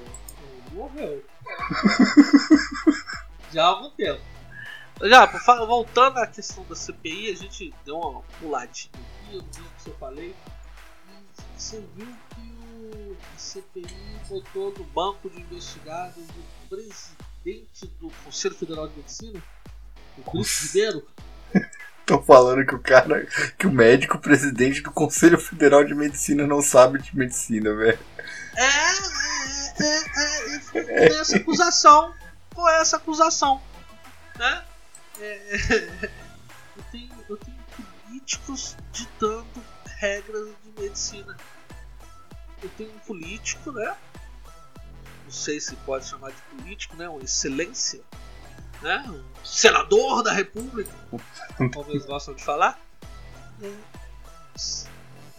Morreu. *laughs* Já há algum tempo. Já, voltando à questão da CPI, a gente deu uma puladinha aqui, eu não lembro se eu falei. E você viu que o a CPI botou no banco de investigados o presidente do Conselho Federal de Medicina, o Nossa. Ribeiro. *laughs* Tô falando que o cara. que o médico presidente do Conselho Federal de Medicina não sabe de medicina, velho. É, é, é, é, com essa acusação, com essa acusação, né? É, *laughs* eu, tenho, eu tenho políticos ditando regras de medicina. Eu tenho um político, né? Não sei se pode chamar de político, né? Uma excelência, né? Um senador da República, como eles gostam de falar. É,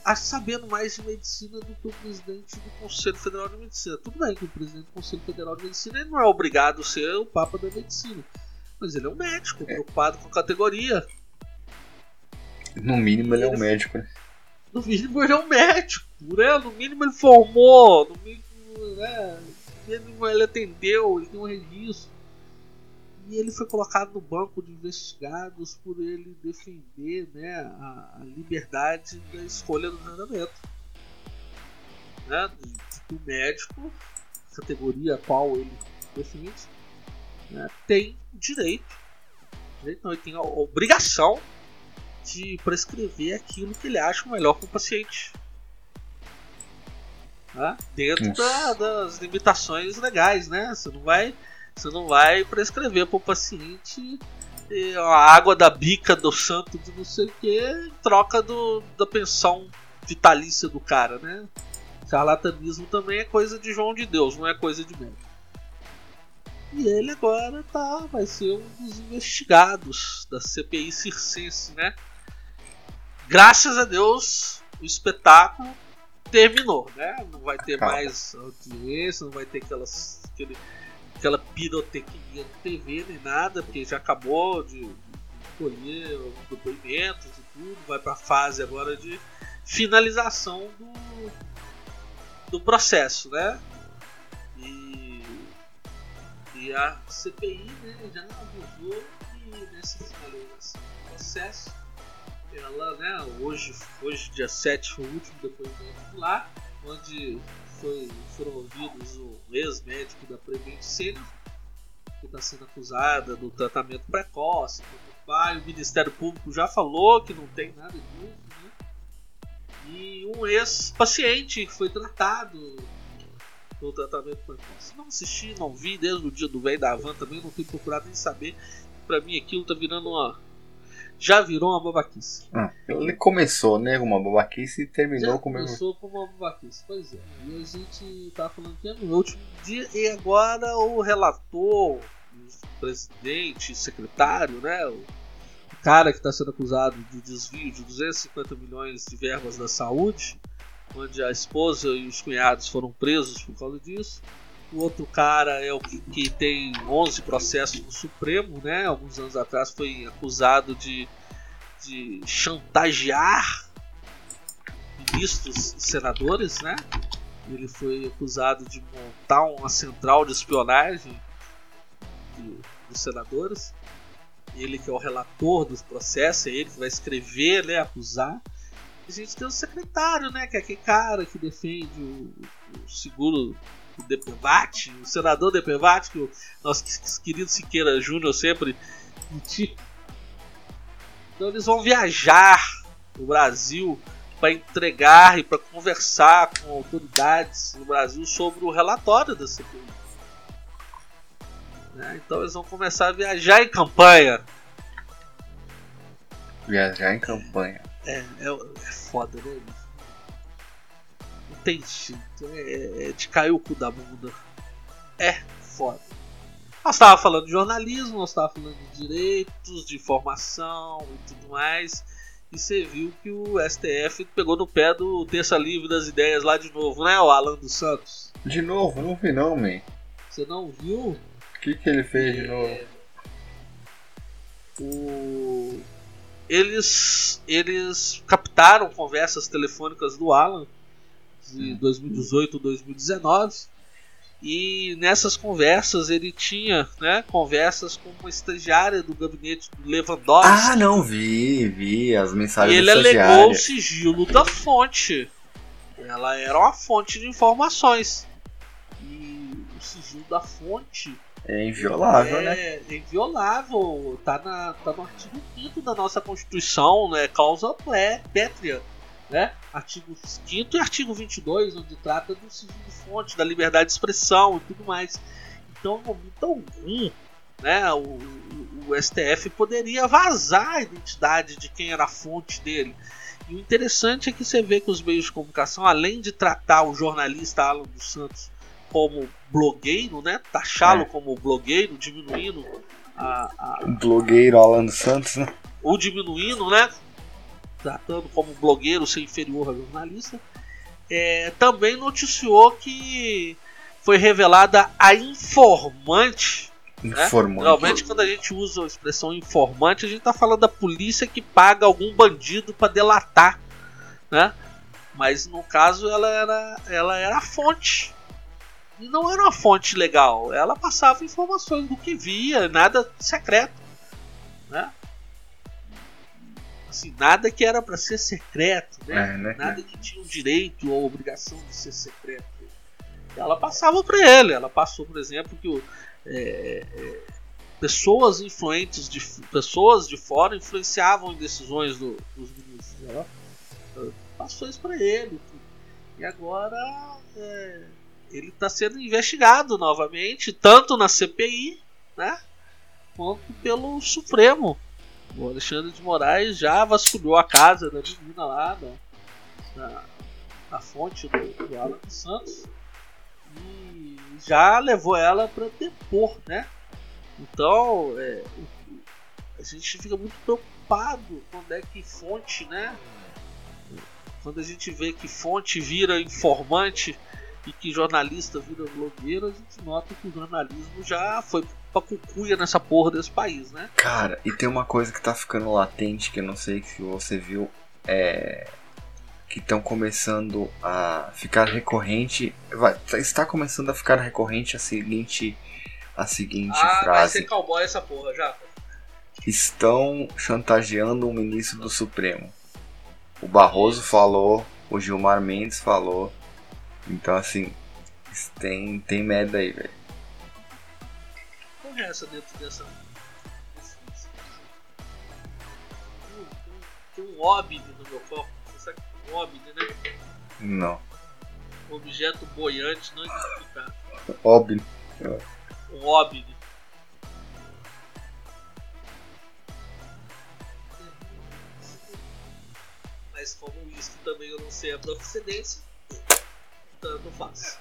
a sabendo mais de medicina do que o presidente do Conselho Federal de Medicina. Tudo bem que o presidente do Conselho Federal de Medicina ele não é obrigado a ser o Papa da Medicina, mas ele é um médico preocupado com a categoria. No mínimo ele é um médico, né? No mínimo ele é um médico, né? No mínimo ele formou, no mínimo, né? No mínimo ele atendeu, ele tem um registro. E ele foi colocado no banco de investigados por ele defender né, a, a liberdade da escolha do tratamento. Né? De, de que o médico, categoria a qual ele defende, né, tem direito, direito não, ele tem a obrigação de prescrever aquilo que ele acha melhor para o paciente. Né? Dentro da- das limitações legais, né? Você não vai, você não vai prescrever para o paciente a água da bica do santo de não sei o que em troca do, da pensão vitalícia do cara, né? Charlatanismo também é coisa de João de Deus, não é coisa de médico. E ele agora tá, vai ser um dos investigados da CPI circense, né? Graças a Deus, o espetáculo terminou, né? Não vai ter Calma. mais audiência, não vai ter aquelas, aquele, aquela pirotecnia de TV nem nada, porque já acabou de, colher os depoimentos e tudo, vai para a fase agora de finalização do, do processo, né? E, e a CPI né, já avisou que nessa finalização do processo ela, né, hoje, hoje dia 7 foi o último depoimento lá, onde foi, foram ouvidos o ex-médico da Prevent Senior, que está sendo acusada do tratamento precoce, pai, o Ministério Público já falou que não tem nada disso, né? E um ex-paciente que foi tratado do tratamento precoce. Não assisti, não vi desde o dia do velho da van também, não tenho procurado nem saber. Pra mim aquilo tá virando uma. Já virou uma babaquice. Ah, ele começou, né, com uma babaquice e terminou Já com mesmo. começou com uma babaquice, pois é. E a gente tá falando que é no último dia e agora o relator, o presidente, secretário, né? O cara que está sendo acusado de desvio de 250 milhões de verbas da saúde, onde a esposa e os cunhados foram presos por causa disso. O outro cara é o que, que tem 11 processos no Supremo, né? Alguns anos atrás foi acusado de, de chantagear ministros e senadores, né? Ele foi acusado de montar uma central de espionagem dos senadores. Ele que é o relator dos processos, é ele que vai escrever, né, acusar. A gente tem o secretário, né, que é aquele cara que defende o, o seguro do DPVAT, o senador DPVAT, que o nosso querido Siqueira Júnior sempre Então eles vão viajar no Brasil para entregar e para conversar com autoridades no Brasil sobre o relatório da CPI. Né? Então eles vão começar a viajar em campanha. Viajar em campanha. É, é, é foda, né? Tem jeito. É, é de cair o cu da bunda. É foda. Nós estávamos falando de jornalismo, nós estávamos falando de direitos, de informação e tudo mais. E você viu que o STF pegou no pé do Terça Livre das Ideias lá de novo, né, o Alan dos Santos? De novo? Não vi não, man. Você não viu? O que, que ele fez é... de novo? O... Eles, eles captaram conversas telefônicas do Alan de 2018 hum. 2019 e nessas conversas ele tinha né, conversas com uma estagiária do gabinete do Lewandowski. Ah, não, vi, vi as mensagens E ele alegou o sigilo da fonte. Ela era uma fonte de informações. E o sigilo da fonte. É inviolável, é, né? É inviolável. Tá, na, tá no artigo 5 da nossa Constituição, né? Causa pétrea né? Artigo 5 e artigo 22, onde trata do sigilo de fonte, da liberdade de expressão e tudo mais. Então, no momento algum, né, o, o, o, STF poderia vazar a identidade de quem era a fonte dele. E o interessante é que você vê que os meios de comunicação, além de tratar o jornalista Alan dos Santos como blogueiro, né, taxá-lo é. como blogueiro, diminuindo a, a, blogueiro Alan dos Santos, né? Ou diminuindo, né, tratando como blogueiro ser inferior a jornalista, é, também noticiou que foi revelada a informante. Né? Informante. Né? Geralmente, quando a gente usa a expressão informante, a gente está falando da polícia que paga algum bandido para delatar, né? Mas no caso, ela era, ela era a fonte. E não era uma fonte legal. Ela passava informações do que via, nada secreto, né? Assim, nada que era para ser secreto, né? É, né? Nada que tinha o direito ou a obrigação de ser secreto. Ela passava para ele. Ela passou, por exemplo, que o, é, é, pessoas influentes de pessoas de fora influenciavam em decisões do, dos ministros. Ela, ela passou isso para ele. E agora é, ele está sendo investigado novamente, tanto na CPI, né? Quanto pelo Supremo. O Alexandre de Moraes já vasculhou a casa da menina lá, na, na fonte do, do Alan Santos, e já levou ela para depor, né? Então, é, a gente fica muito preocupado quando é que fonte, né? Quando a gente vê que fonte vira informante e que jornalista vira blogueiro, a gente nota que o jornalismo já foi pra cucuia nessa porra desse país, né? Cara, e tem uma coisa que tá ficando latente, que eu não sei se você viu, é. Que estão começando a ficar recorrente. Vai, está começando a ficar recorrente a seguinte. A seguinte ah, frase. Vai ser cowboy essa porra já. Estão chantageando o ministro do Supremo. O Barroso falou, o Gilmar Mendes falou. Então assim, tem, tem merda aí, velho porra é essa dentro dessa. Tem um OBNI no meu copo. Você sabe que é um OBNI, né? Não. Objeto boiante não identificado. OBNI. Um OBNI. Mas como isso também eu não sei a procedência, tanto faz.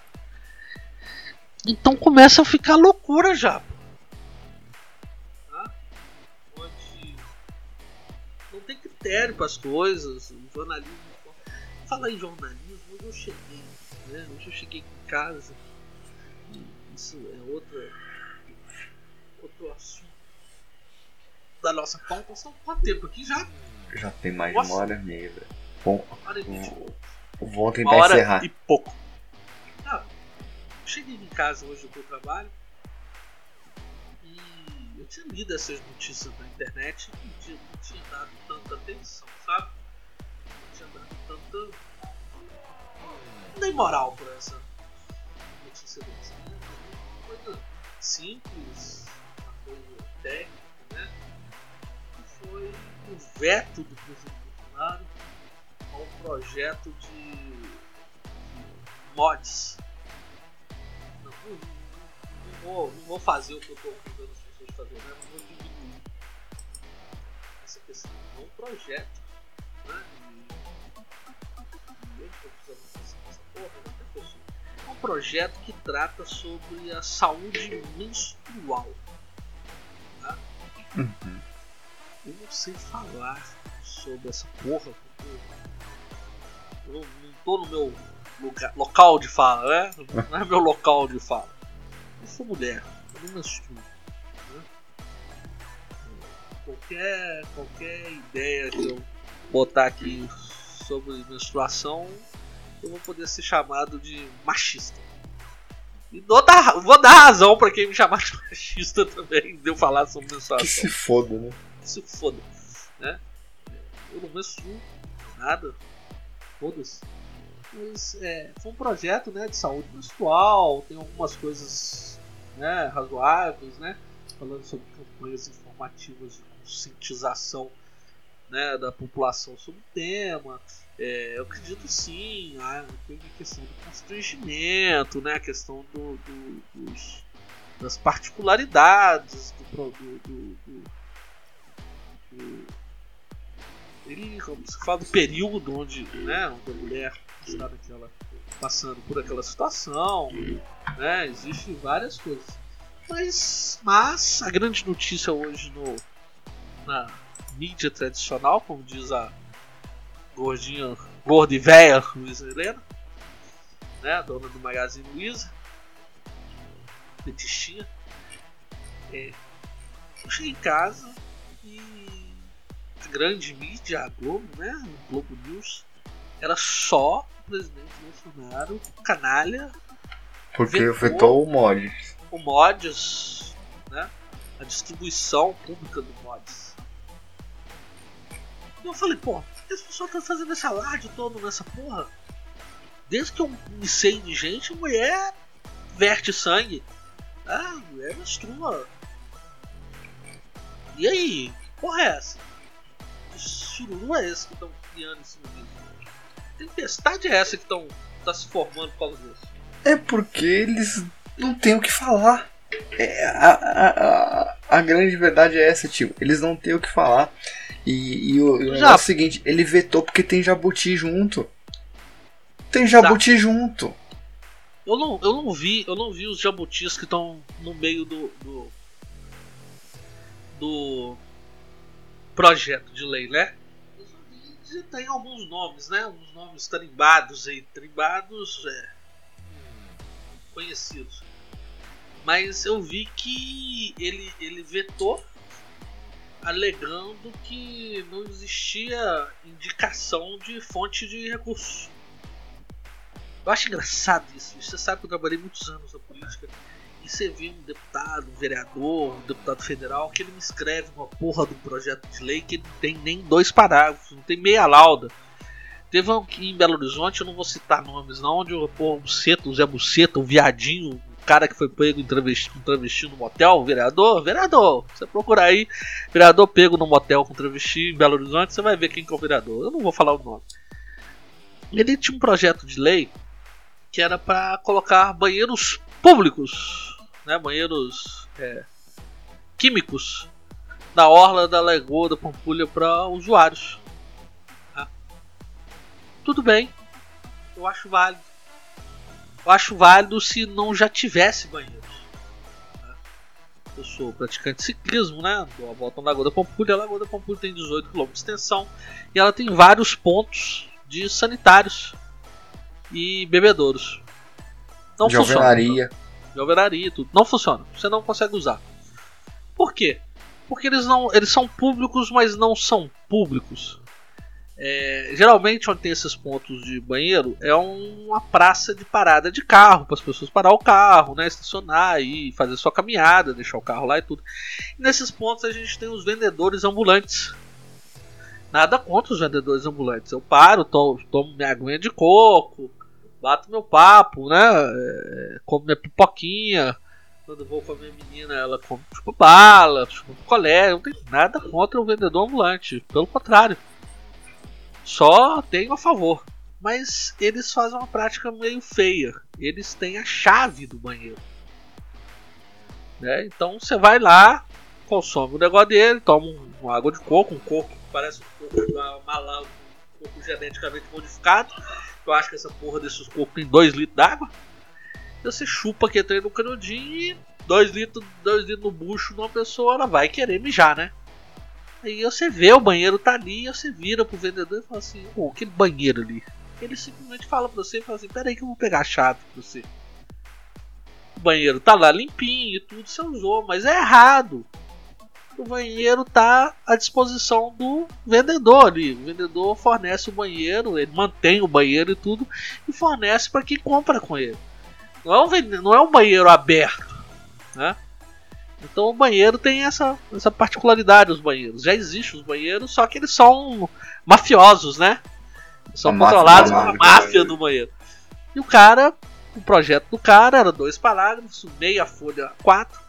Então começa a ficar loucura já. Critério para as coisas, o jornalismo. falar em jornalismo, hoje eu cheguei, né? Hoje eu cheguei em casa. Isso é outra, outro assunto da nossa pauta. São quanto tempo aqui já? Já tem mais de uma hora e meia, velho. Bom, vou tentar Uma hora encerrar. e pouco. Ah, cheguei em casa hoje do trabalho eu tinha lido essas notícias na internet não tinha, não tinha dado tanta atenção, sabe? Não tinha dado tanta. nem moral por essa notícia dessa. Né? Uma coisa simples, uma coisa técnica, né? Que foi o veto do presidente Bolsonaro ao projeto de, de mods. Não, não, não vou, não vou fazer o que eu estou acusando fazer, né? não vou diminuir essa questão. É um projeto. Né? E, eu estou porra, né? Pessoa. É um projeto que trata sobre a saúde menstrual. Tá? Uhum. Eu não sei falar sobre essa porra porque eu não, tô no meu lugar, local de fala, né? Não é meu local de fala. Eu sou mulher, eu não menstruo. Qualquer, qualquer ideia que eu botar aqui sobre menstruação, eu vou poder ser chamado de machista. E dou dar, vou dar razão pra quem me chamar de *laughs* machista também, de eu falar sobre menstruação Que se foda, né? se foda. Né? Eu não menstruo nada. Foda-se. Mas é, foi um projeto né, de saúde menstrual, tem algumas coisas né, razoáveis, né? Falando sobre campanhas informativas de conscientização né, da população sobre o tema. É, eu acredito sim, ah, tem a questão do constrangimento, né, a questão do, do- dos, das particularidades do- do- ele como se fala do período onde, né, onde a mulher está naquela, passando por aquela situação, né, existem várias coisas. Mas, mas a grande notícia hoje no, na mídia tradicional, como diz a gordinha, gorda e véia Luísa Helena, né, dona do Magazine Luiza, petistinha, é, eu cheguei em casa e a grande mídia, a Globo, né, o Globo News, era só o presidente Bolsonaro, canalha, Porque Vetou. vetou o mod. o mods, né? A distribuição pública do mods. Eu falei, pô, esse pessoal tá fazendo esse alarde todo nessa porra. Desde que eu me sei de gente, mulher verte sangue. Ah, mulher menstrua. E aí? Que porra é essa? Que sururu é esse que estão criando em cima disso? Que tempestade é essa que estão tá se formando por causa disso? É porque eles não têm o que falar. É, a, a, a, a grande verdade é essa, tio. Eles não têm o que falar. E, e o, o Já- é o seguinte: ele vetou porque tem jabuti junto. Tem jabuti junto. Eu não, eu não vi, eu não vi os jabutis que estão no meio do, do do projeto de lei, né? Eu só vi que tem alguns nomes, né? Uns nomes tarimbados aí, tarimbados é, conhecidos. Mas eu vi que ele, ele vetou alegando que não existia indicação de fonte de recursos. Eu acho engraçado isso. Você sabe que eu trabalhei muitos anos na política e você vê um deputado, um vereador, um deputado federal que ele me escreve uma porra de um projeto de lei que não tem nem dois parágrafos, não tem meia lauda. Teve um aqui em Belo Horizonte, eu não vou citar nomes não, onde o o Buceta, o Zé Buceta, o viadinho, cara que foi pego em travesti, travesti no motel, vereador, vereador, você procura aí, vereador pego no motel com travesti em Belo Horizonte, você vai ver quem que é o vereador. Eu não vou falar o nome. Ele tinha um projeto de lei que era para colocar banheiros públicos, né, banheiros é, químicos na orla da Lagoa da Pampulha para usuários. tá? Tudo bem, eu acho válido. Eu acho válido se não já tivesse banheiros. tá? Eu sou praticante de ciclismo, né? Dou a volta na Lagoa da Pampulha. A Lagoa da Pampulha tem 18 km de extensão e ela tem vários pontos de sanitários e bebedouros. Não de funciona. alvenaria. De alvenaria tudo. Não funciona. Você não consegue usar. Por quê? Porque eles não. Eles são públicos, mas não são públicos. É, geralmente onde tem esses pontos de banheiro é uma praça de parada de carro para as pessoas parar o carro, né, estacionar e fazer sua caminhada, deixar o carro lá e tudo. E nesses pontos a gente tem os vendedores ambulantes. Nada contra os vendedores ambulantes. Eu paro, tomo, tomo minha aguinha de coco, bato meu papo, né, é, como minha pipoquinha. Quando vou com a minha menina, ela come tipo bala, tipo colher. Não tem nada contra o vendedor ambulante. Pelo contrário. Só tenho a favor. Mas eles fazem uma prática meio feia. Eles têm a chave do banheiro. Né? Então você vai lá, consome o negócio dele, toma uma água de coco, um coco que parece um coco malão, um coco geneticamente modificado. Eu acho que essa porra desses cocos tem 2 litros d'água. Você chupa que entra no canudinho e 2 litros, dois litros no bucho de uma pessoa, ela vai querer mijar, né? Aí você vê o banheiro tá ali, você vira pro vendedor e fala assim, pô, aquele banheiro ali. Ele simplesmente fala pra você e fala assim, peraí que eu vou pegar a chave pra você. O banheiro tá lá limpinho e tudo, você usou, mas é errado. O banheiro tá à disposição do vendedor ali. O vendedor fornece o banheiro, ele mantém o banheiro e tudo, e fornece para quem compra com ele. Não é um, não é um banheiro aberto, né? Então o banheiro tem essa, essa particularidade, os banheiros. Já existem os banheiros, só que eles são mafiosos, né? São A controlados pela máfia do banheiro. E o cara, o projeto do cara era dois parágrafos, meia folha quatro,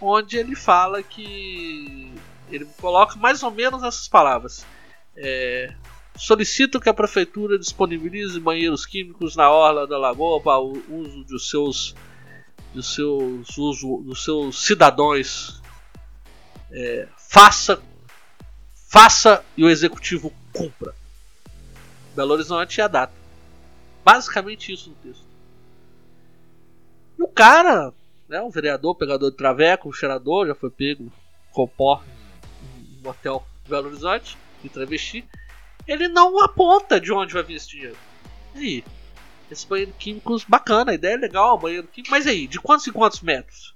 onde ele fala que ele coloca mais ou menos essas palavras. É, solicito que a prefeitura disponibilize banheiros químicos na orla da lagoa para o uso dos seus dos seus dos seus cidadãos. É, faça faça e o executivo cumpra. Belo Horizonte e a data. Basicamente isso no texto. E o cara, né, um vereador, pegador de traveco, um cheirador, já foi pego com pó no hotel Belo Horizonte, de travesti, ele não aponta de onde vai vir esse dinheiro. E aí? Esses banheiros químicos, bacana, a ideia é legal, banheiro químico, mas aí, de quantos em quantos metros?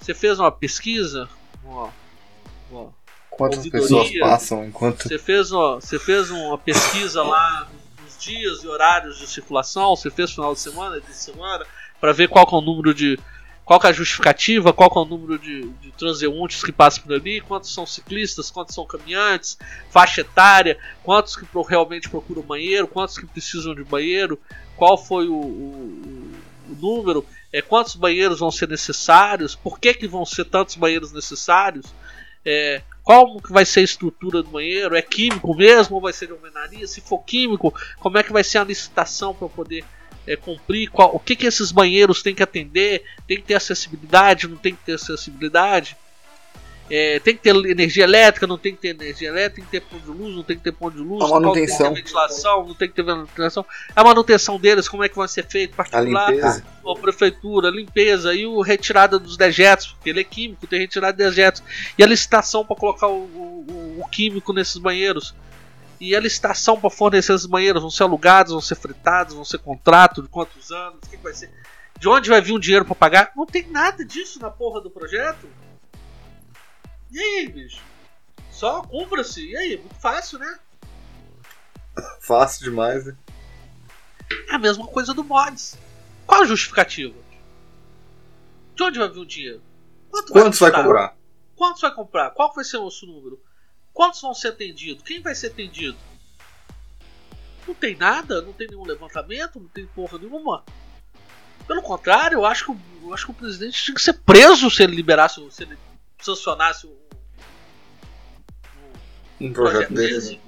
Você fez uma pesquisa? Uma, uma Quantas pessoas passam enquanto. você fez, ó, você fez uma pesquisa lá nos dias e horários de circulação, você fez final de semana, de semana, para ver qual é o número de. Qual é a justificativa, qual é o número de, de transeuntes que passam por ali, quantos são ciclistas, quantos são caminhantes, faixa etária, quantos que realmente procuram banheiro, quantos que precisam de banheiro, qual foi o, o- o número, é, quantos banheiros vão ser necessários, por que, que vão ser tantos banheiros necessários, é, qual que vai ser a estrutura do banheiro? É químico mesmo ou vai ser de alvenaria? Se for químico, como é que vai ser a licitação para poder é, cumprir? Qual, o que, que esses banheiros têm que atender? Tem que ter acessibilidade? Não tem que ter acessibilidade? É, tem que ter energia elétrica? Não tem que ter energia elétrica? Tem que ter ponto de luz? Não tem que ter ponto de luz? A Qual manutenção. Tem que ter ventilação? Não tem que ter ventilação? A manutenção deles, como é que vai ser feito? A Particular? limpeza. ou prefeitura, limpeza e o retirada dos dejetos, porque ele é químico, tem retirada de dejetos. E a licitação para colocar o, o- o químico nesses banheiros. E a licitação para fornecer esses banheiros vão ser alugados, vão ser fritados, vão ser contrato de quantos anos, que vai ser? De onde vai vir o dinheiro para pagar? Não tem nada disso na porra do projeto. E aí, bicho? Só cumpra-se. E aí, muito fácil, né? Fácil demais, né? É a mesma coisa do mods. Qual a justificativa? De onde vai vir o dinheiro? Quanto Quantos vai custar? comprar? Quantos vai comprar? Qual vai ser o nosso número? Quantos vão ser atendidos? Quem vai ser atendido? Não tem nada, não tem nenhum levantamento, não tem porra nenhuma. Pelo contrário, eu acho que, o- eu acho que o presidente tinha que ser preso se ele liberasse, se ele sancionasse o, o Um projeto dele. desse.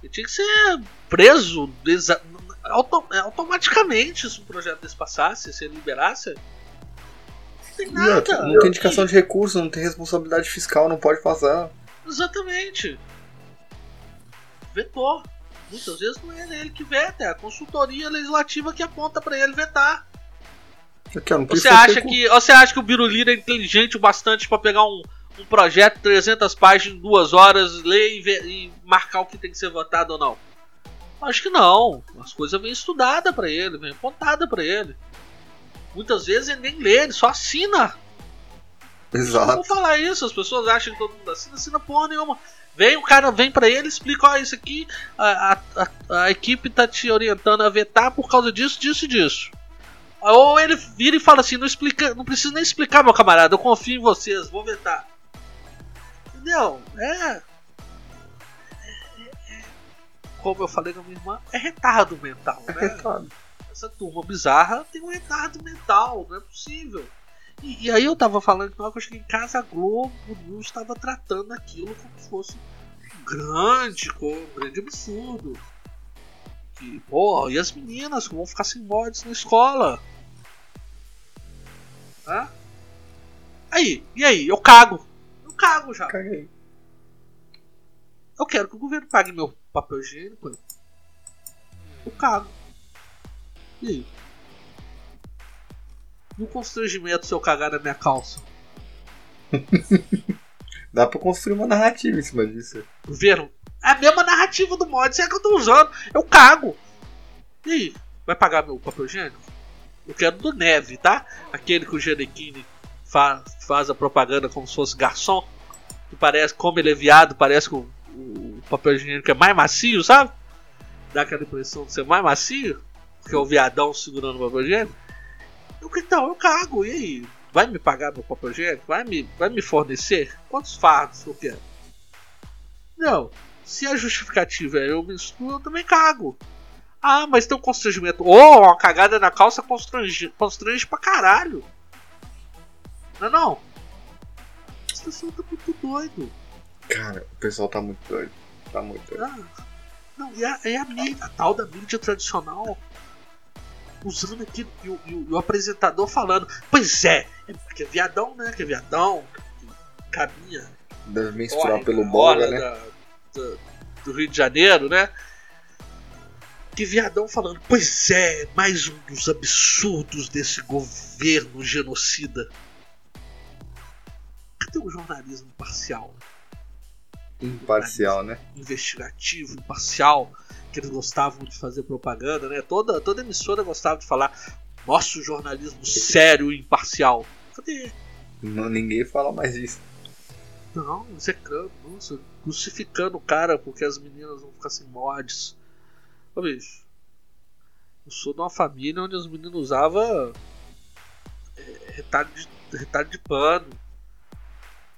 Ele tinha que ser preso desa- auto- automaticamente se um projeto desse passasse, se ele liberasse. Não tem nada. não tem indicação de recurso, não tem responsabilidade fiscal, não pode passar. Exatamente. Vetou. Muitas vezes não é ele que veta, é a consultoria legislativa que aponta pra ele vetar. Ó, não Você acha que, você acha que o Birulira é inteligente o bastante pra pegar um, um projeto de 300 páginas em duas horas, ler e, ver- e marcar o que tem que ser votado ou não? Acho que não. As coisas vêm estudadas para ele, vêm contada para ele. Muitas vezes ele nem lê, ele só assina. *laughs* Exato. Vou falar isso, as pessoas acham que todo mundo assina, assina porra nenhuma. Vem, o cara vem para ele, explica, ó, isso aqui, a, a, a, a, equipe tá te orientando a vetar por causa disso, disso e disso. Ou ele vira e fala assim, não explica, não precisa nem explicar, meu camarada, eu confio em vocês, vou vetar. Entendeu? É. Como eu falei com a minha irmã, é retardo mental, né? É retardo. Essa turma bizarra tem um retardo mental, não é possível. E, e, aí eu tava falando que na hora que eu cheguei em casa, a Globo News estava tratando aquilo como se fosse um grande, um grande absurdo. Que, pô, e as meninas vão ficar sem mods na escola? Hã? Aí, e aí? Eu cago. Eu cago já. Caguei. Eu quero que o governo pague meu papel higiênico. Eu cago. E aí? O constrangimento se eu cagar na minha calça? *laughs* Dá pra construir uma narrativa em cima disso. Viram? É a mesma narrativa do mod, se é que eu tô usando. Eu cago. E aí? Vai pagar meu papel higiênico? Eu quero do Neve, tá? Aquele que o Genequine faz, faz a propaganda como se fosse garçom. Que parece, como ele é viado, parece que o, o papel higiênico é mais macio, sabe? Dá aquela impressão de ser mais macio. Que é o viadão segurando o papel higiênico. Eu, então, eu cago, e aí? Vai me pagar meu papel higiênico? Vai me, vai me fornecer? Quantos fardos eu quero? Não. Se a justificativa é eu menstruo, eu também cago. Ah, mas tem um constrangimento. Oh, uma cagada na calça constrange, constrange pra caralho. Não é não? Esse pessoal tá muito doido. Cara, o pessoal tá muito doido. Tá muito doido. Ah, não, e a, e a, mídia, a tal da mídia tradicional usando aquilo e o, e, o, apresentador falando, pois é, é porque é viadão, né? Que é viadão, que caminha. Menstruar pelo boga, né? Da, da, do Rio de Janeiro, né? Que viadão falando, pois é, mais um dos absurdos desse governo genocida. Cadê o jornalismo imparcial? Imparcial, né? Investigativo, imparcial que eles gostavam de fazer propaganda, né? Toda, toda emissora gostava de falar nosso jornalismo sério e imparcial. Cadê? Não, ninguém fala mais disso. Não, secando, nossa, crucificando o cara porque as meninas vão ficar sem mods. Ô bicho, eu sou de uma família onde os meninos usavam é, retalho, de, retalho de pano.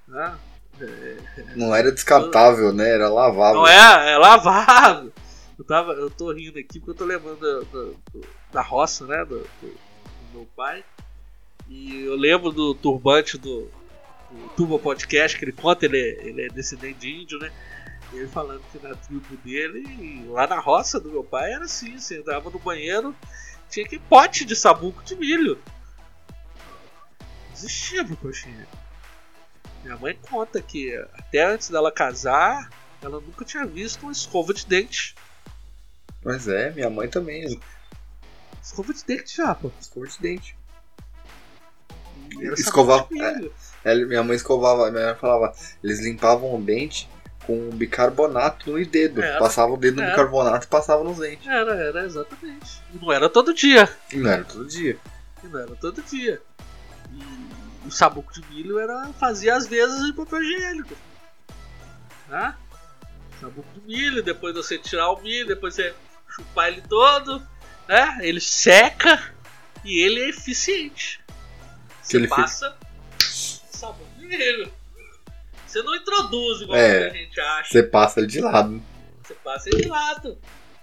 Né? É, não era descartável, né? Era lavável. Não é, é lavável. Eu, tava, eu tô rindo aqui porque eu tô lembrando da, da, da roça, né? Do, do, do, meu pai. E eu lembro do turbante do, do Turbo Podcast, que ele conta, ele é, ele é descendente de índio, né? Ele falando que na tribo dele, lá na roça do meu pai, era assim: você entrava no banheiro, tinha que pote de sabuco de milho. Existia pro coxinha. Minha mãe conta que até antes dela casar, ela nunca tinha visto uma escova de dente. Mas é, minha mãe também. Escova de dente já, pô. Escova de dente. Escovava. É, minha mãe escovava, minha mãe falava, eles limpavam o dente com bicarbonato no dedo. Era, passava o dedo no bicarbonato e passava nos dentes. Era, era, exatamente. E não era todo dia. E não era todo dia. E não era todo dia. E o sabuco de milho era fazia às vezes em papel higiênico. Né? Sabuco de milho, depois você tirar o milho, depois você chupar ele todo, né? Ele seca e ele é eficiente. Você ele passa fica... sabão primeiro. Você não introduz igual é, a gente acha. Você passa ele de lado. Você passa ele de lado.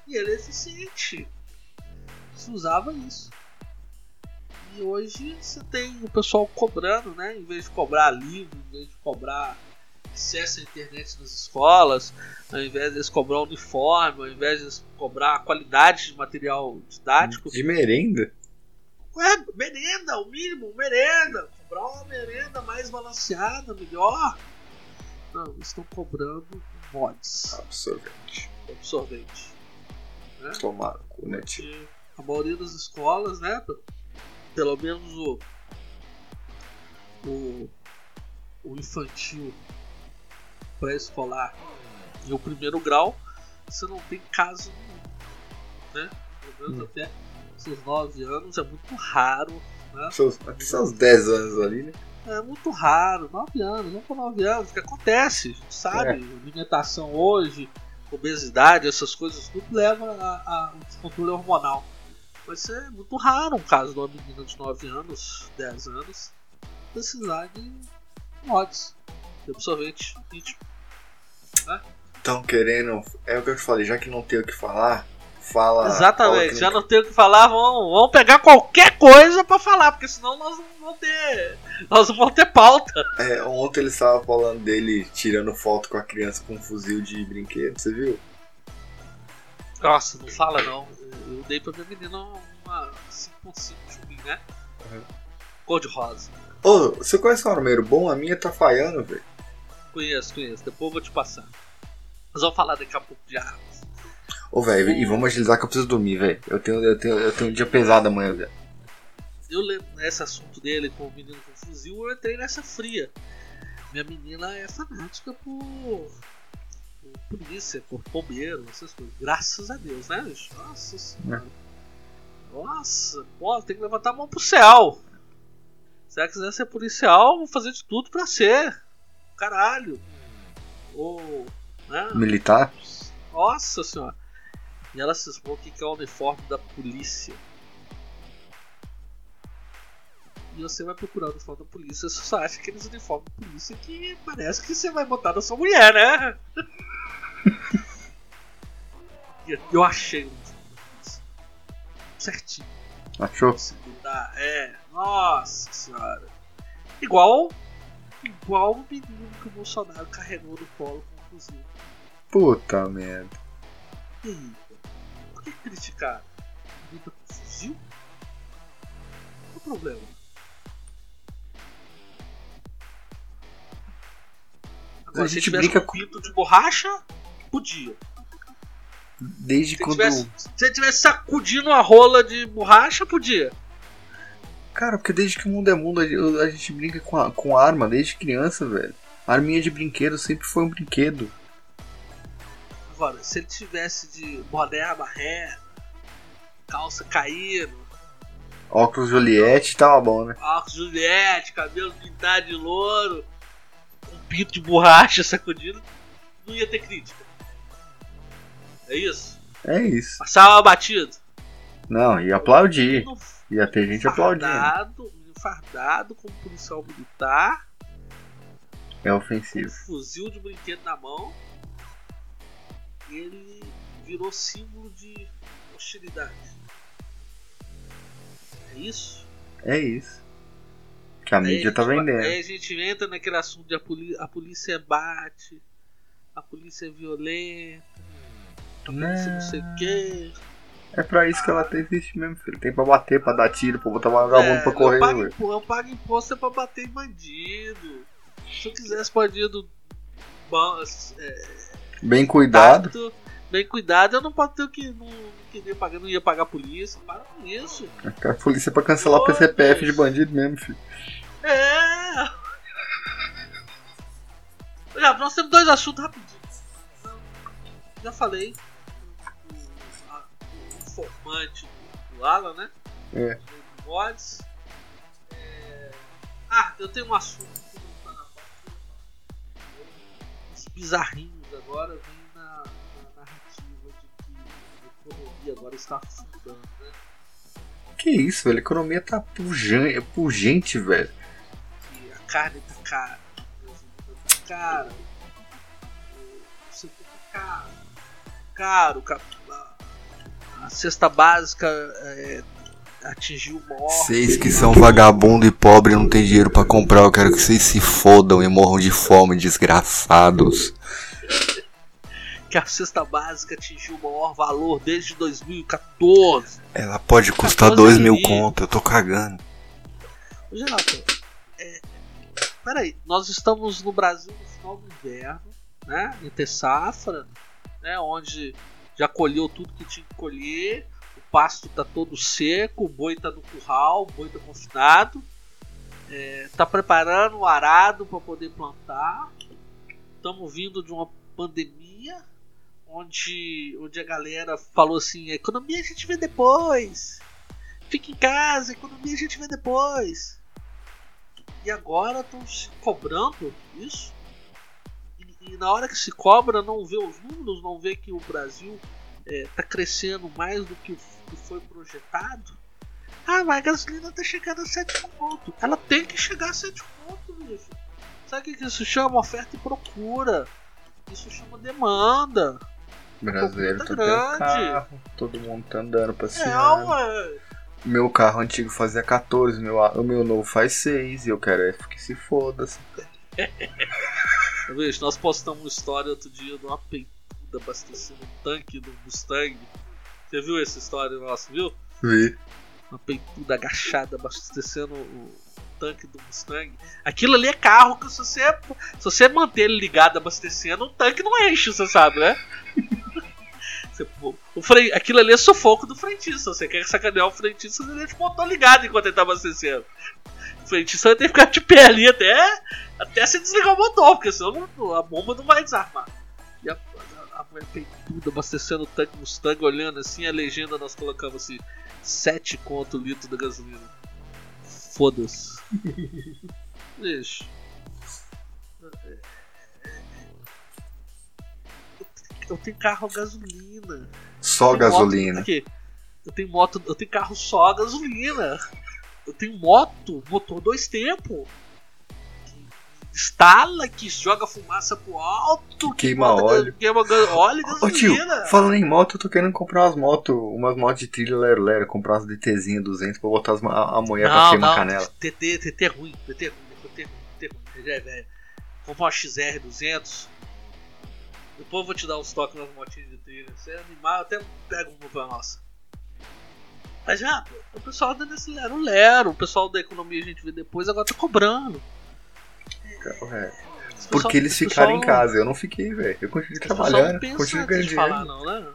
E ele é eficiente. Você usava isso. E hoje você tem o pessoal cobrando, né? Em vez de cobrar livro, em vez de cobrar acesso à internet nas escolas, ao invés de eles cobrar uniforme, ao invés de eles cobrar a qualidade de material didático. De merenda? Ué, merenda, o mínimo, merenda. Cobrar uma merenda mais balanceada, melhor. Não, estão cobrando mods. Absorvente. Absorvente. Né? Tomaram com né, A maioria das escolas, né? Pelo menos o. O, o infantil pré-escolar e o primeiro grau, você não tem caso nenhum. né? Pelo menos hum. até seus 9 anos, é muito raro. Né? Seus, até seus 10 anos ali, né? É muito raro, 9 anos, não com 9 anos, o que acontece, a gente sabe, é. alimentação hoje, obesidade, essas coisas, tudo leva a, a um descontrole hormonal. Mas é muito raro um caso de uma menina de 9 anos, 10 anos, precisar de mods, de absorvente íntimo. Estão querendo, é o que eu te falei, já que não tem o que falar, fala. Exatamente, fala já não tem o que falar, vamos, vamos pegar qualquer coisa para falar, porque senão nós não vamos ter. Nós não vamos ter pauta. É, ontem ele estava falando dele tirando foto com a criança com um fuzil de brinquedo, você viu? Nossa, não fala não. Eu dei pra minha menina uma 5.5 chubim, né? Uhum. Cor de rosa. Ô, oh, você conhece um armeiro bom? A minha tá falhando, velho. Conheço, conheço. Depois eu vou te passar. Nós vamos falar daqui a pouco de armas. Ô, velho, e vamos agilizar que eu preciso dormir, velho. Eu tenho, eu, tenho, eu tenho um dia pesado amanhã, velho. Eu lembro nesse assunto dele com o menino com fuzil, eu entrei nessa fria. Minha menina é fanática por, por polícia, por bombeiro, essas coisas. Graças a Deus, né, bicho? Nossa senhora. É. Nossa, pô, tem que levantar a mão pro céu. Se ela quiser ser policial, vou fazer de tudo pra ser. Caralho. Ou. Né? Militar? Nossa senhora. E ela cismou que é o uniforme da polícia. E você vai procurar o uniforme da polícia, você só acha aqueles uniformes da polícia que parece que você vai botar na sua mulher, né? *laughs* eu achei o uniforme da polícia. Certinho. Achou? É, nossa senhora. Igual. Igual o menino que o Bolsonaro carregou no colo com o fuzil. Puta merda. E que criticar luta com fuzil? Qual o problema? Agora, a gente se tivesse brinca um pinto de borracha, podia. Desde se quando. Tivesse, se ele tivesse sacudindo a rola de borracha, podia. Cara, porque desde que o mundo é mundo, a gente brinca com, a, com arma, desde criança, velho. arminha de brinquedo sempre foi um brinquedo. Agora, se ele tivesse de boné amarré, calça caindo. Óculos Juliette, tava bom, né? Óculos Juliette, cabelo pintado de louro, um pinto de borracha sacudido, não ia ter crítica. É isso? É isso. Passava batido. Não, ia aplaudir. Ia ter gente aplaudindo. Fardado, fardado como policial militar. É ofensivo. Com um fuzil de brinquedo na mão ele virou símbolo de hostilidade. É isso? É isso. Que a aí mídia a tá vendendo. Aí a gente entra naquele assunto de a, polícia, a polícia bate, a polícia é violenta, a polícia não, não sei o quê. É pra isso que ela tem, existe mesmo, filho. Tem pra bater, pra dar tiro, pra botar vagabundo é, pra correr. Eu pago, imposto, eu pago imposto é pra bater em bandido. Se eu quisesse bandido. É, Bem cuidado. Tato, bem cuidado, eu não posso ter o que. Não, queria pagar, não ia pagar a polícia. Para com isso. A polícia é pra cancelar o PCPF de bandido mesmo, filho. É. Já, nós temos dois assuntos rapidinho. Já falei. O, o informante do Alan, né? É. Do mods. É... Ah, eu tenho um assunto que não tá na pauta. Os bizarrinhos agora vem na, na narrativa de que a economia agora está afundando, né? Que isso, velho? A economia tá pujante, pungente, velho. E a carne tá cara, tá cara, o setor tá caro, caro, a cesta básica é, atingiu morte. Vocês que são vagabundo e pobre não tem dinheiro para comprar, eu quero que vocês se fodam e morram de fome, desgraçados que a cesta básica atingiu o maior valor desde 2014. Ela pode custar 2 mil conto, eu tô cagando. Ô, Renato, é, peraí, nós estamos no Brasil no final do inverno, né? Entre safra, né? Onde já colheu tudo que tinha que colher, o pasto tá todo seco, o boi tá no curral, o boi tá confinado, é, tá preparando o arado para poder plantar. Estamos vindo de uma pandemia onde, onde a galera falou assim: economia a gente vê depois. Fica em casa, economia a gente vê depois. E agora estão se cobrando isso. E, na hora que se cobra, não vê os números, não vê que o Brasil está é, crescendo mais do que, que foi projetado. Ah, mas a gasolina está chegando a 7 pontos. Ela tem que chegar a 7 pontos, bicho. Sabe o que isso chama? Oferta e procura. Isso chama demanda. Brasileiro tá grande. Carro, todo mundo tá andando passeando. É, ué. Meu carro antigo fazia 14, meu, o meu novo faz 6 e eu quero é que se foda. -se. *laughs* Veja, nós postamos uma história outro dia de uma peituda abastecendo um tanque do Mustang. Você viu essa história nossa, viu? Vi. Uma peituda agachada abastecendo o tanque do Mustang. Aquilo ali é carro que se você, se você manter ele ligado abastecendo, o tanque não enche, você sabe, né? *laughs* O fre... Aquilo ali é sufoco do frentista. Você quer sacanear o frentista, você deixa o motor ligado enquanto ele tá abastecendo. O frentista vai ter que ficar de pé ali até, até se desligar o motor, porque senão não, a bomba não vai desarmar. E a, a, a mulher peituda abastecendo o tanque Mustang, olhando assim, a legenda nós colocamos assim: 7 conto litro da gasolina. Foda-se. *laughs* Deixa. eu tenho carro a gasolina. Só gasolina. Moto, eu tenho moto, eu tenho carro só a gasolina. Eu tenho moto, motor dois tempos. Instala, que joga fumaça pro alto, queima óleo. Queima óleo. Ô tio, falando em moto, eu tô querendo comprar umas motos, umas motos de trilha lero lero, comprar umas DTzinha 200 pra botar as, a, a mulher não, pra queimar não, canela. TT, TT é ruim, TT é ruim, TT é ruim, TT ruim, é velho. Comprar uma XR 200, depois eu vou te dar uns toques nas motinhas de trilha. Você é animado, até pega um pra nossa. Mas já, o pessoal anda nesse lero lero. O pessoal da economia a gente vê depois, agora tá cobrando. É. Porque eles ficaram pessoal... em casa, eu não fiquei, velho. Eu continuei trabalhando, continuei ganhando dinheiro. Falar, não, né?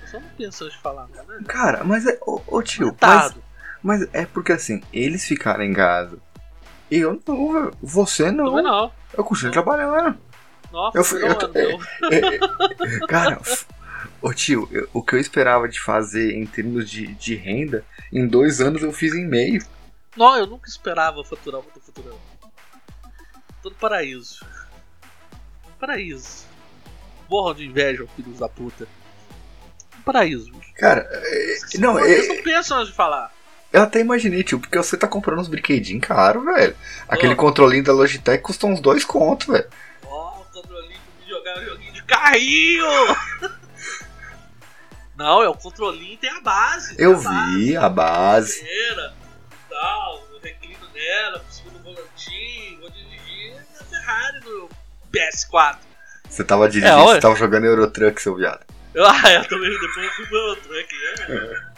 Pessoal não antes de falar, não, né? Cara, mas é. Ô, ô tio, mas, mas, é porque assim, eles ficaram em casa. E eu não, você não. Também não. Eu continuei trabalhando. Nossa, eu, fui, eu, eu, *laughs* é, cara, ô tio, eu, o que eu esperava de fazer em termos de, de renda, em dois anos eu fiz em meio. Não, eu nunca esperava faturar o que eu tô faturando. Todo paraíso. Paraíso. Morram de inveja, filhos da puta. Paraíso. Cara, é, não, Eles é, não pensam antes de falar. Eu até imaginei, tio, porque você tá comprando uns brinquedinhos caros, velho. Aquele oh. controlinho da Logitech custa uns dois contos, velho jogar um joguinho de carrinho. *laughs* Não, é o controlinho tem a base. Eu a vi base, a base. Tal, eu reclino nela, segundo volantinho, vou na Ferrari no PS4. Você tava dirigindo, é, você tava jogando Eurotruck, seu viado. *laughs* Ah, eu também depois fui pro Eurotruck, é.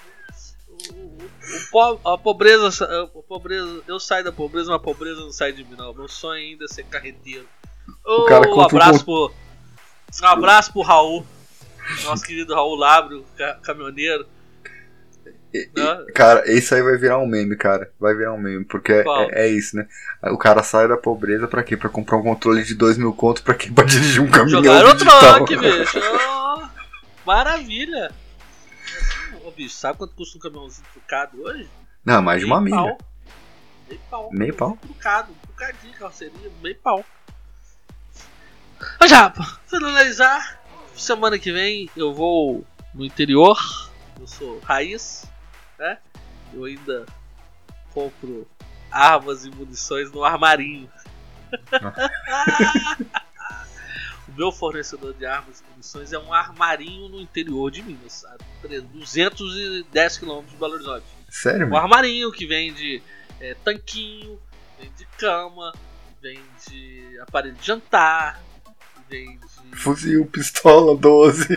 O, o, a pobreza, a pobreza, eu saio da pobreza, mas a pobreza não sai de mim, não. Meu sonho ainda é ser carreteiro. O cara um abraço pro, um abraço pro Raul. Nosso querido Raul Labro, caminhoneiro. E? Cara, isso aí vai virar um meme, cara. Vai virar um meme, porque é, é, isso, né? O cara sai da pobreza pra quê? Pra comprar um controle de 2 mil contos pra quê? Pra *laughs* dirigir um caminhão. Jogar o troque, bicho. *laughs* Oh, maravilha. Ô, bicho, sabe quanto custa um caminhãozinho trucado hoje? Não, mais de uma milha. Meio pau. Meio pau. Trucado, trucadinho, carroceria, meio pau. Mas pra finalizar, semana que vem eu vou no interior. Eu sou raiz, né? Eu ainda compro armas e munições no armarinho. *laughs* o meu fornecedor de armas e munições é um armarinho no interior de Minas, a 210 km de Belo Horizonte. Sério? Um armarinho que vende é, tanquinho, vende cama, vende aparelho de jantar, vende. Fuzil, pistola, 12.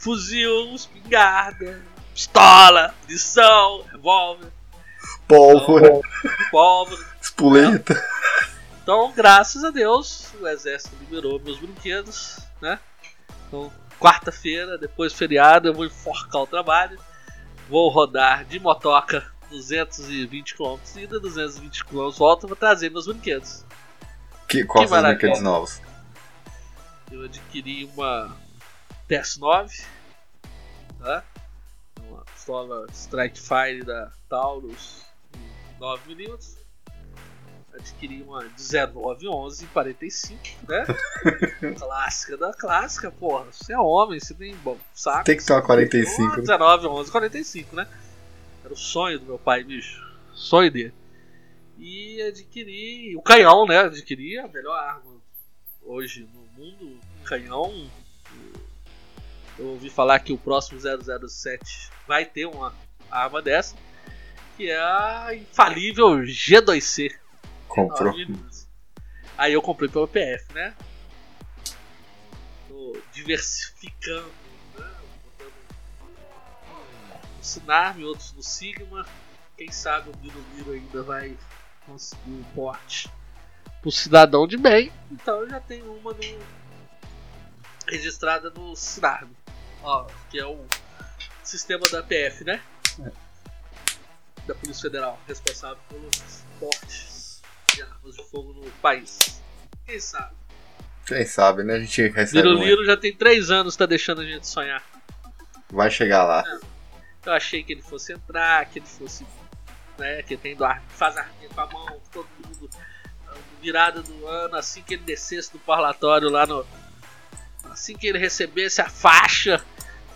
Fuzil, espingarda, pistola, munição, revólver. Pólvora. Então, pólvora. Espoleta. Então, graças a Deus, o exército liberou meus brinquedos, né? Então, quarta-feira, depois do feriado, eu vou enforcar o trabalho. Vou rodar de motoca 220 km ida, 220 km volta, vou trazer meus brinquedos. Que, quais são os brinquedos novos? eu adquiri uma PS9, tá? Pistola Strike Fire da Taurus 9mm. Adquiri uma 1911 45, né? *laughs* clássica da clássica, porra. Você é homem, você tem bom saco. Tem que ter uma 45. Uma 19, 11, 45, né? Era o sonho do meu pai, bicho. Sonho dele. E adquiri o canhão, né? Adquiri a melhor arma hoje no mundo. Canhão. Eu ouvi falar que o próximo 007 vai ter uma arma dessa. Que é a infalível G2C. Comprou. Aí eu comprei pelo PF, né? Tô diversificando, né? no Sinarm, outros no Sigma. Quem sabe o Miro Miro ainda vai conseguir um porte pro cidadão de bem. Então eu já tenho uma no... registrada no Sinarm. Ó, que é o sistema da PF, né? É. Da Polícia Federal, responsável pelos portes de armas de fogo no país. Quem sabe? Quem sabe, né? A gente recebe. Liro Liro já tem três anos, tá deixando a gente sonhar. Vai chegar lá. É. Eu achei que ele fosse entrar, que ele fosse. Né, que tem do ar, faz arminha com a mão, todo mundo. Virada do ano, assim que ele descesse do parlatório lá no. Assim que ele recebesse a faixa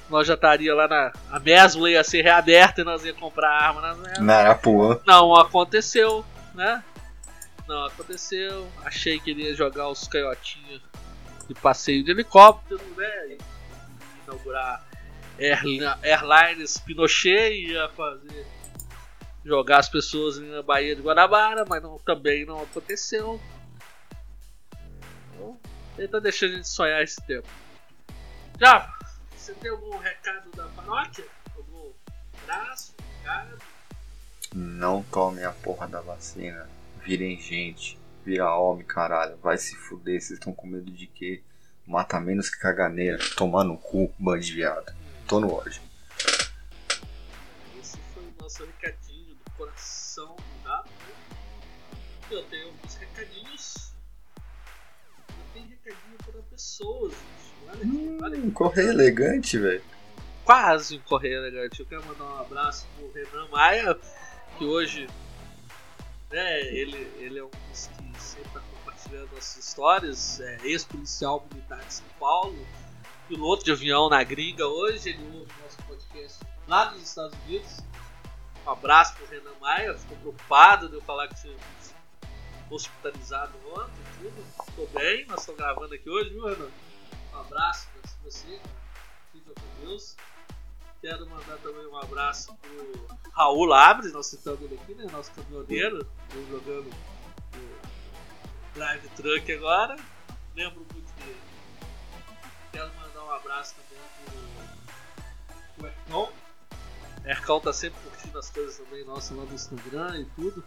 nós já estaria lá na. A Mesbla ia ser reaberta e nós ia comprar arma na Mesbla. Na. Não aconteceu, né? Não aconteceu. Achei que ele ia jogar os canhotinhos de passeio de helicóptero, né? E inaugurar Airlines Pinochet e ia fazer. Jogar as pessoas na Baía de Guanabara, mas não, também não aconteceu. Então, ele tá deixando a gente sonhar esse tempo. Já você tem algum recado da paróquia? Algum abraço, recado? Não tome a porra da vacina. Virem gente. Vira homem, caralho. Vai se fuder. Vocês estão com medo de quê? Mata menos que caganeira. Tomar no cu, bando de viado. Tô no ódio. Esse foi o nosso recadinho do coração do gato. Eu tenho alguns recadinhos. Eu tenho recadinho para pessoas, Hum, correio elegante, velho. Quase um correio elegante. Eu quero mandar um abraço pro Renan Maia, que hoje né, ele, ele é um dos que sempre está compartilhando nossas histórias, é ex-policial militar de São Paulo, piloto de avião na gringa hoje, ele ouve o nosso podcast lá nos Estados Unidos. Um abraço pro Renan Maia, ficou preocupado de eu falar que tinha hospitalizado ontem, tudo. Ficou bem, nós estamos gravando aqui hoje, viu, Renan? Um abraço para você, fica com Deus. Quero mandar também um abraço pro Raul Labres, nós citamos ele aqui, né? Nosso caminhoneiro, jogando Drive Truck agora. Lembro muito dele. Quero mandar um abraço também pro, pro Ercão. Ercão tá sempre curtindo as coisas também nossas lá no Instagram e tudo.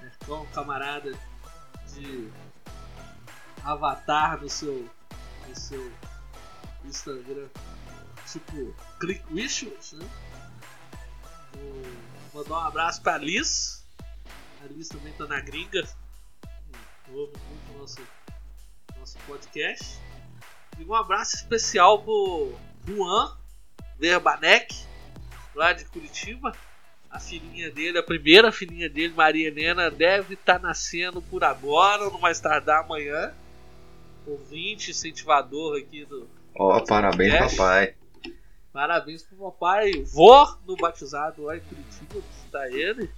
Ercão, camarada de avatar no seu no seu Instagram, tipo Click Wishes, né? Vou mandar um abraço pra Liz. A Liz também tá na gringa. Ouve muito nosso, nosso podcast. E um abraço especial pro Juan Verbanek, lá de Curitiba. A filhinha dele, a primeira filhinha dele, Maria Helena, deve estar tá nascendo por agora, ou não mais tardar amanhã ouvinte, incentivador aqui do. Ó, oh, parabéns, podcast. papai. Parabéns pro papai. Vou no batizado lá em Curitiba visitar ele.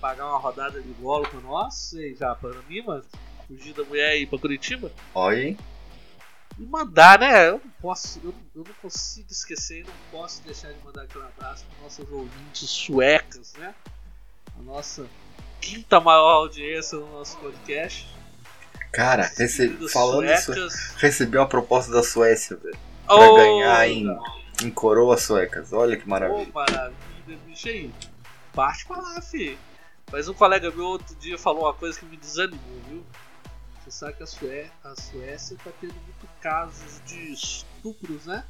Pagar uma rodada de bola com nós. E já para mim, mano. Fugir da mulher e ir pra Curitiba. Olha, hein? E mandar, né? Eu não posso, eu, eu não consigo esquecer, não posso deixar de mandar aquele abraço para nossas ouvintes suecas, né? A nossa quinta maior audiência no nosso podcast. Cara, rece... falando isso, recebi uma proposta da Suécia, velho. Pra oh, ganhar em, em coroas suecas. Olha que maravilha. Oh, maravilha, bicho aí. Parte pra lá, fi. Mas um colega meu outro dia falou uma coisa que me desanimou, viu? Você sabe que a, Sué... a Suécia tá tendo muito casos de estupros, né?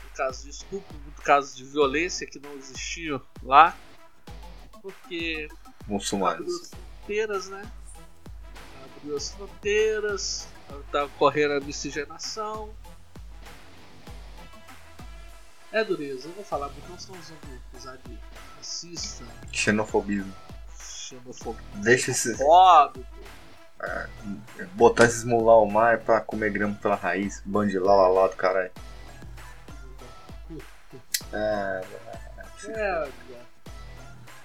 Muito casos de estupro, muito casos de violência que não existiam lá. Porque. Muçulmanos. Fronteiras, né? Abriu as fronteiras, está ocorrendo a miscigenação, É dureza, eu vou falar porque nós estamos usando acusar de racista, Xenofobismo. xenofobia, Deixa esses. óbvio. Botar esses mular ao mar pra comer grama pela raiz. Bandilar lá lá do caralho. É, É.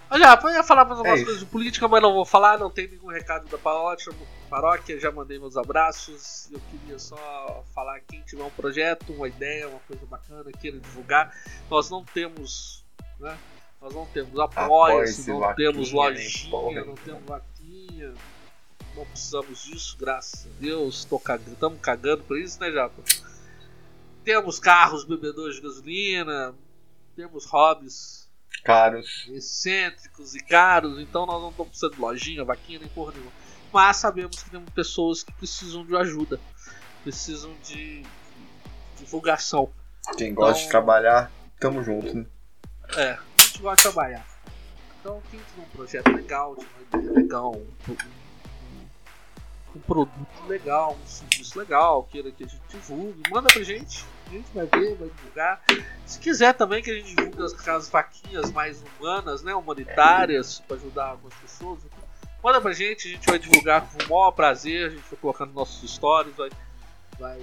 Olha, eu ia falar mais algumas É coisas de política, mas não vou falar, não tem nenhum recado da paróquia, paróquia, já mandei meus abraços. Eu queria só falar quem tiver um projeto, uma ideia, uma coisa bacana, queira divulgar. Nós não temos, né? Nós não temos apoio, Apoia-se, não vaquinha, temos nem lojinha, porra não temos vaquinha. Não precisamos disso, graças a Deus. Estamos cagando, cagando por isso, né, Japa? Temos carros bebedores de gasolina, temos hobbies caros. excêntricos e caros, então nós não estamos precisando de lojinha, vaquinha, nem porra nenhuma. Mas sabemos que temos pessoas que precisam de ajuda, precisam de divulgação. Quem gosta de Então- trabalhar, tamo junto, né? É, a gente gosta de trabalhar. Então, quem tiver um projeto legal, tiver uma ideia legal, um, um- um produto legal, um serviço legal, queira que a gente divulgue, manda pra gente. A gente vai ver, vai divulgar. Se quiser também que a gente divulgue as, aquelas vaquinhas mais humanas, né, humanitárias, para ajudar algumas pessoas, manda pra gente, a gente vai divulgar com o maior prazer, a gente vai colocar nos nossos stories, vai, vai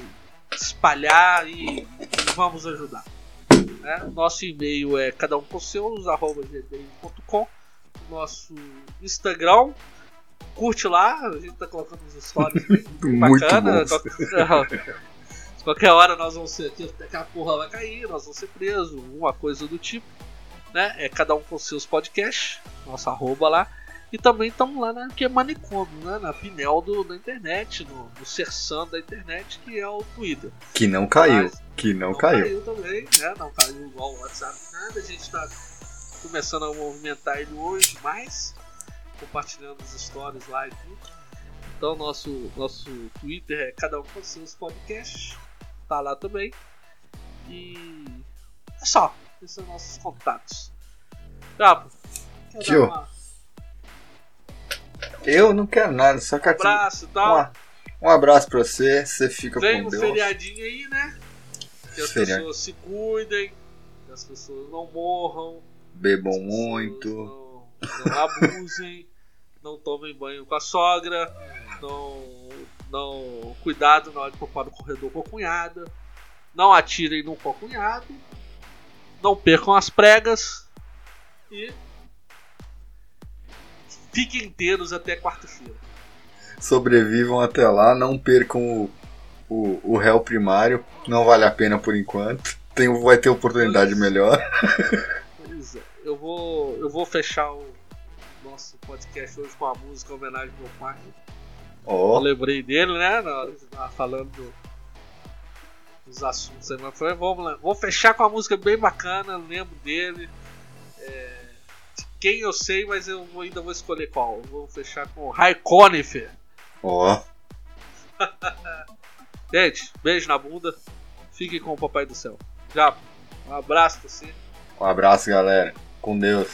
espalhar e, vamos ajudar. né? Nosso e-mail é cada um com seus, arroba gmail.com. Nosso Instagram, curte lá, a gente tá colocando uns stories bem, bem *laughs* Muito bacana. bons. *laughs* Qualquer, hora nós vamos ser aqui, aquela porra vai cair, nós vamos ser presos, uma coisa do tipo. Né? É cada um com seus podcasts, nossa arroba lá. E também estamos lá na que é manicômio, né? na Pinel do, da internet, no, no Sersan da internet, que é o Twitter. Que não caiu. Mas- Que não, não caiu. também, né? Não caiu igual o WhatsApp, nada. A gente tá começando a movimentar ele hoje mais, compartilhando as stories lá e tudo. Então nosso, nosso Twitter é cada um com seus podcasts. Tá lá também. E é só. Esses são nossos contatos. Japo, quer dar Tio, uma- Eu não quero nada, só que um aqui. abraço e tal? Um, um abraço pra você, você fica Vem com um Deus. feriadinho aí, né? Que as Feriado. pessoas se cuidem, que as pessoas não morram. Bebam muito. Não, não abusem, *laughs* não tomem banho com a sogra, não, não cuidado na hora de poupar no corredor com a cunhada, não atirem no cunhado, não percam as pregas e fiquem inteiros até quarta-feira. Sobrevivam até lá, não percam o, o, o réu primário. Não vale a pena por enquanto. Tem, vai ter oportunidade melhor. Pois é, eu vou, eu vou fechar o nosso podcast hoje com a música em homenagem ao meu pai. Eu Ó, lembrei dele, né? Na hora que você tava falando do- dos assuntos aí, mas foi, vamos lá. Vou fechar com uma música bem bacana, lembro dele. É, quem eu sei, mas eu ainda vou escolher qual. Eu Vou fechar com High Conifer. ó. *laughs* Gente, beijo na bunda. Fiquem com o Papai do Céu. Já, um abraço pra você. Um abraço, galera. Com Deus.